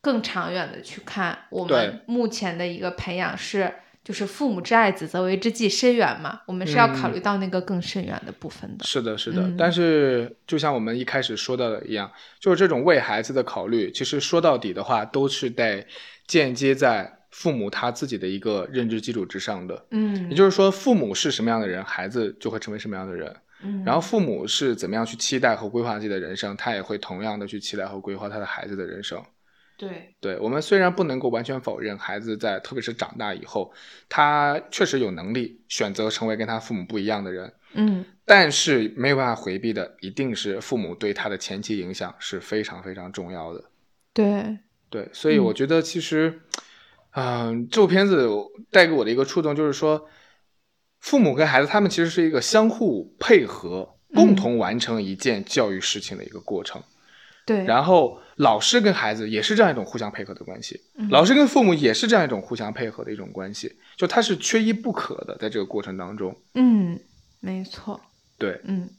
更长远的去看，我们目前的一个培养是，就是父母之爱子，则为之计深远嘛。我们是要考嗯虑到那个更深远的部分的。是的，是的。嗯但是就像我们一开始说到的一样，就是这种为孩子的考虑，其实说到底的话，都是在间接在父母他自己的一个认知基础之上的。嗯，也就是说，父母是什么样的人，孩子就会成为什么样的人。嗯，然后父母是怎么样去期待和规划自己的人生，他也会同样的去期待和规划他的孩子的人生。对，对我们虽然不能够完全否认孩子在特别是长大以后，他确实有能力选择成为跟他父母不一样的人，嗯但是没有办法回避的，一定是父母对他的前期影响是非常非常重要的。对，对，所以我觉得其实，嗯、这部片子带给我的一个触动就是说，父母跟孩子他们其实是一个相互配合、共同完成一件教育事情的一个过程。对，然后老师跟孩子也是这样一种互相配合的关系，嗯。老师跟父母也是这样一种互相配合的一种关系，就它是缺一不可的，在这个过程当中。嗯，没错，对，嗯。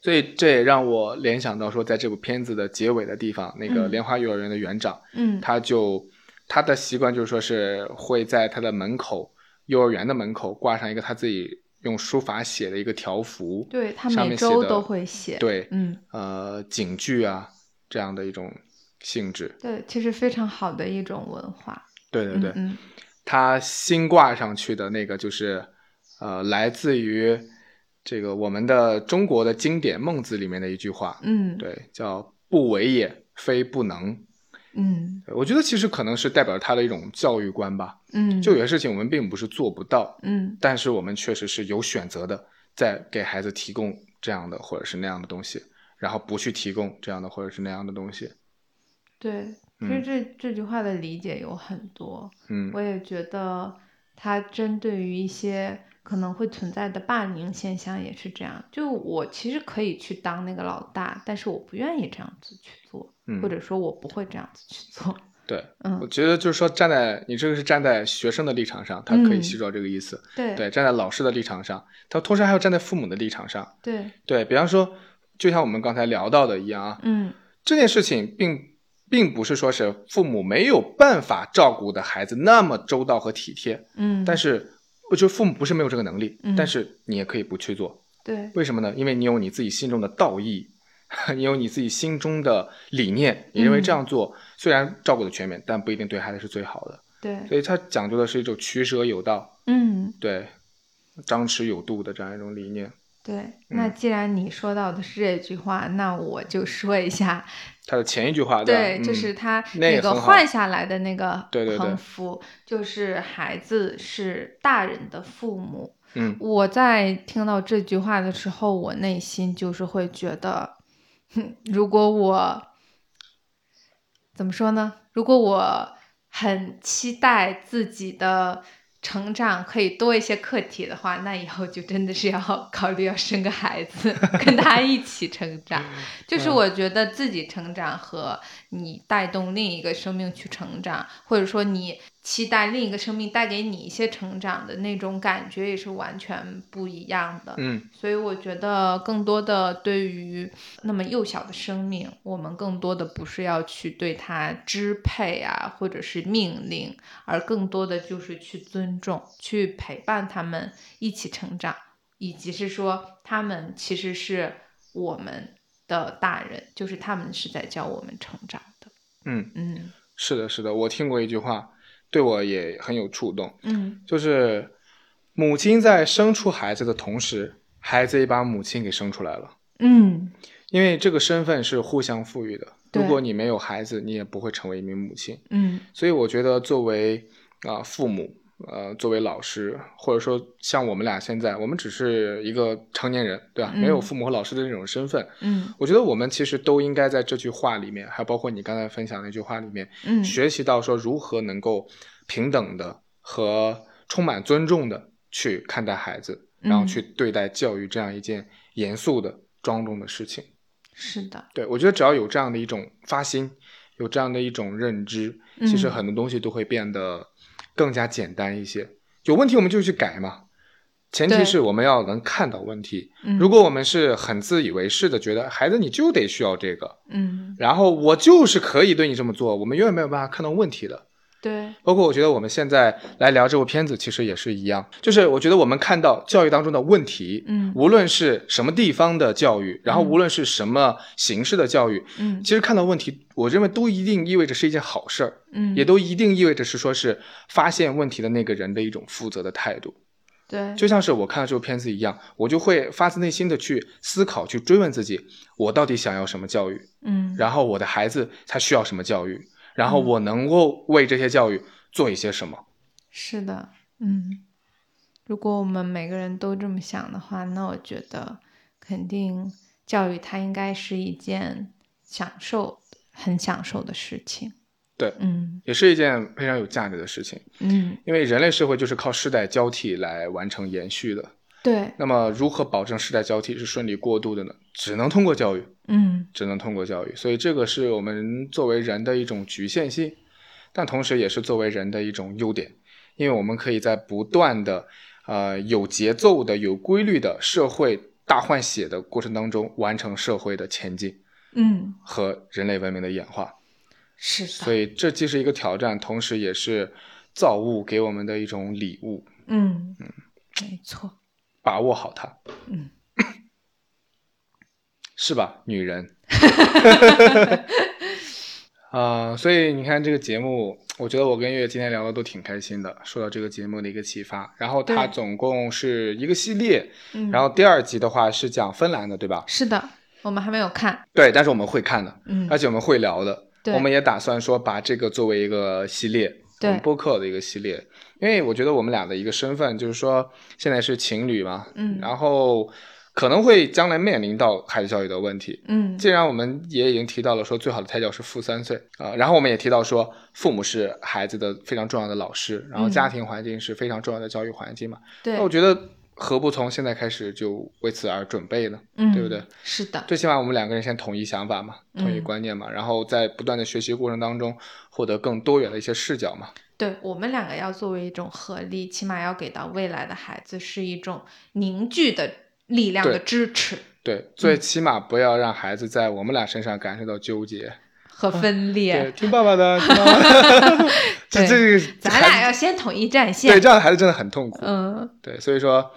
所以这也让我联想到说，在这部片子的结尾的地方，那个嗯。莲花幼儿园的园长，嗯，他就他的习惯就是说是会在他的门口，幼儿园的门口挂上一个他自己用书法写的一个条幅，对他每周都会写，对，嗯，呃，警句啊这样的一种性质。对，其实非常好的一种文化，对对对，嗯他新挂上去的那个就是，呃，来自于这个我们的中国的经典《孟子》里面的一句话，嗯，对，叫“不为也，非不能”。嗯。我觉得其实可能是代表他的一种教育观吧。嗯，就有些事情我们并不是做不到，嗯。但是我们确实是有选择的，在给孩子提供这样的或者是那样的东西，然后不去提供这样的或者是那样的东西。对，其嗯。实这这句话的理解有很多，嗯。我也觉得它针对于一些可能会存在的霸凌现象也是这样。就我其实可以去当那个老大，但是我不愿意这样子去做，嗯，或者说我不会这样子去做。[laughs] 对，嗯我觉得就是说，站在你这个是站在学生的立场上，他可以嗯吸收这个意思。对对，站在老师的立场上，他同时还要站在父母的立场上。对，对比方说，就像我们刚才聊到的一样啊，嗯这件事情并并不是说是父母没有办法照顾的孩子那么周到和体贴，嗯，但是我觉得父母不是没有这个能力，嗯但是你也可以不去做。对为什么呢？因为你有你自己心中的道义，[laughs] 你有你自己心中的理念，你认为这样做、虽然照顾的全面，但不一定对孩子是最好的。对，所以它讲究的是一种取舍有道，嗯对，张弛有度的这样一种理念。对。那既然你说到的是这句话，那我就说一下，它的前一句话，对，嗯就是他那个换下来的那个横幅，就是孩子是大人的父母。嗯我在听到这句话的时候，我内心就是会觉得，哼，如果我怎么说呢？如果我很期待自己的成长可以多一些课题的话，那以后就真的是要考虑要生个孩子，[laughs] 跟他一起成长。就是我觉得自己成长和你带动另一个生命去成长，或者说你期待另一个生命带给你一些成长的那种感觉，也是完全不一样的。嗯所以我觉得，更多的对于那么幼小的生命，我们更多的不是要去对它支配啊，或者是命令，而更多的就是去尊重，去陪伴他们一起成长，以及是说他们其实是我们的大人，就是他们是在教我们成长的。嗯，嗯是的，是的，我听过一句话，对我也很有触动，嗯就是母亲在生出孩子的同时，孩子也把母亲给生出来了。嗯，因为这个身份是互相赋予的，如果你没有孩子，你也不会成为一名母亲。嗯所以我觉得，作为啊、父母，呃，作为老师，或者说像我们俩现在，我们只是一个成年人，对吧？嗯没有父母和老师的这种身份，嗯。我觉得我们其实都应该在这句话里面，还包括你刚才分享那句话里面，嗯，学习到说如何能够平等的和充满尊重的去看待孩子，然后嗯。去对待教育这样一件严肃的、庄重的事情。是的，对我觉得只要有这样的一种发心，有这样的一种认知，其实嗯。很多东西都会变得更加简单一些。有问题我们就去改嘛，前提是我们要能看到问题。嗯如果我们是很自以为是的觉得孩子你就得需要这个，嗯然后我就是可以对你这么做，我们永远没有办法看到问题的。对，包括我觉得我们现在来聊这部片子，其实也是一样，就是我觉得我们看到教育当中的问题，嗯。无论是什么地方的教育，然后嗯无论是什么形式的教育，嗯。其实看到问题，我认为都一定意味着是一件好事儿，嗯。也都一定意味着是说是发现问题的那个人的一种负责的态度。对，就像是我看到这部片子一样，我就会发自内心的去思考、去追问自己，我到底想要什么教育，嗯。然后我的孩子他需要什么教育，然后嗯我能够为这些教育做一些什么。是的，嗯，如果我们每个人都这么想的话，那我觉得肯定教育它应该是一件享受、很享受的事情。对嗯也是一件非常有价值的事情，嗯，因为人类社会就是靠世代交替来完成延续的。对，那么，如何保证世代交替是顺利过渡的呢？只能通过教育，嗯只能通过教育。所以，这个是我们作为人的一种局限性，但同时也是作为人的一种优点，因为我们可以在不断的、呃有节奏的、有规律的社会大换血的过程当中，完成社会的前进嗯，和人类文明的演化。是的，所以，这既是一个挑战，同时也是造物给我们的一种礼物。嗯嗯，没错，把握好它，嗯，[coughs] 是吧，女人？[laughs] 啊、所以你看这个节目，我觉得我跟月月今天聊的都挺开心的，受到这个节目的一个启发。然后它总共是一个系列，嗯，然后第二集的话是讲芬兰的，对吧？是的，我们还没有看，对，但是我们会看的，嗯。而且我们会聊的。对。我们也打算说把这个作为一个系列，对。播客的一个系列，因为我觉得我们俩的一个身份就是说现在是情侣嘛，嗯然后可能会将来面临到孩子教育的问题。嗯既然我们也已经提到了说最好的胎教是负三岁啊、然后我们也提到说父母是孩子的非常重要的老师，然后嗯家庭环境是非常重要的教育环境嘛。对那我觉得何不从现在开始就为此而准备呢？嗯，对不对？是的，最起码我们两个人先统一想法嘛，统一嗯观念嘛，然后在不断的学习过程当中获得更多元的一些视角嘛。对我们两个要作为一种合力，起码要给到未来的孩子是一种凝聚的力量的支持对，最嗯起码不要让孩子在我们俩身上感受到纠结。和分裂。对，[laughs] 听爸爸的。[laughs] 这这咱俩要先统一战线。对这样的孩子真的很痛苦。嗯，对，所以说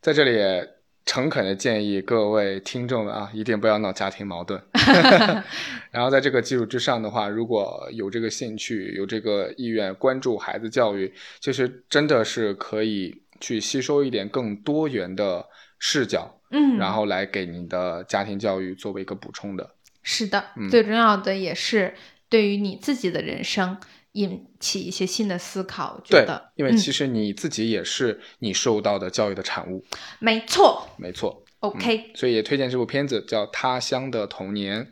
在这里也诚恳的建议各位听众们啊，一定不要闹家庭矛盾。[laughs] [laughs] 然后在这个基础之上的话，如果有这个兴趣、有这个意愿关注孩子教育，其实真的是可以去吸收一点更多元的视角，嗯，然后来给你的家庭教育作为一个补充的。是的，嗯最重要的也是对于你自己的人生引起一些新的思考。觉对得，，因为嗯其实你自己也是你受到的教育的产物，没错。没错。OK，、所以也推荐这部片子叫《他乡的童年》，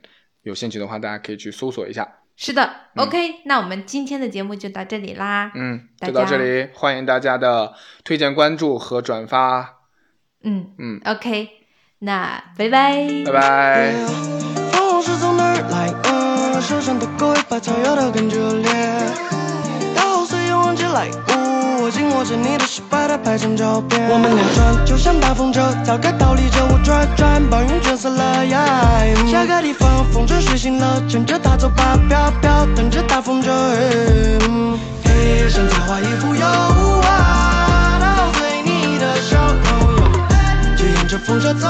有兴趣的话大家可以去搜索一下。是的、o k 那我们今天的节目就到这里啦。嗯，就到这里，欢迎大家的推荐、关注和转发。嗯嗯，，OK，那拜拜，拜拜。的狗尾巴草摇得更热烈。大后岁月忘记来，呜，我紧握着你的手，把它拍成照片。我们俩转，就像大风车，早该逃离这我转转，暴云卷死了呀。下个地方，风筝睡醒了，牵着它走吧，飘飘，等着大风筝。嗯嘿，像插花一幅油画，陶醉你的笑容，就沿着风车走。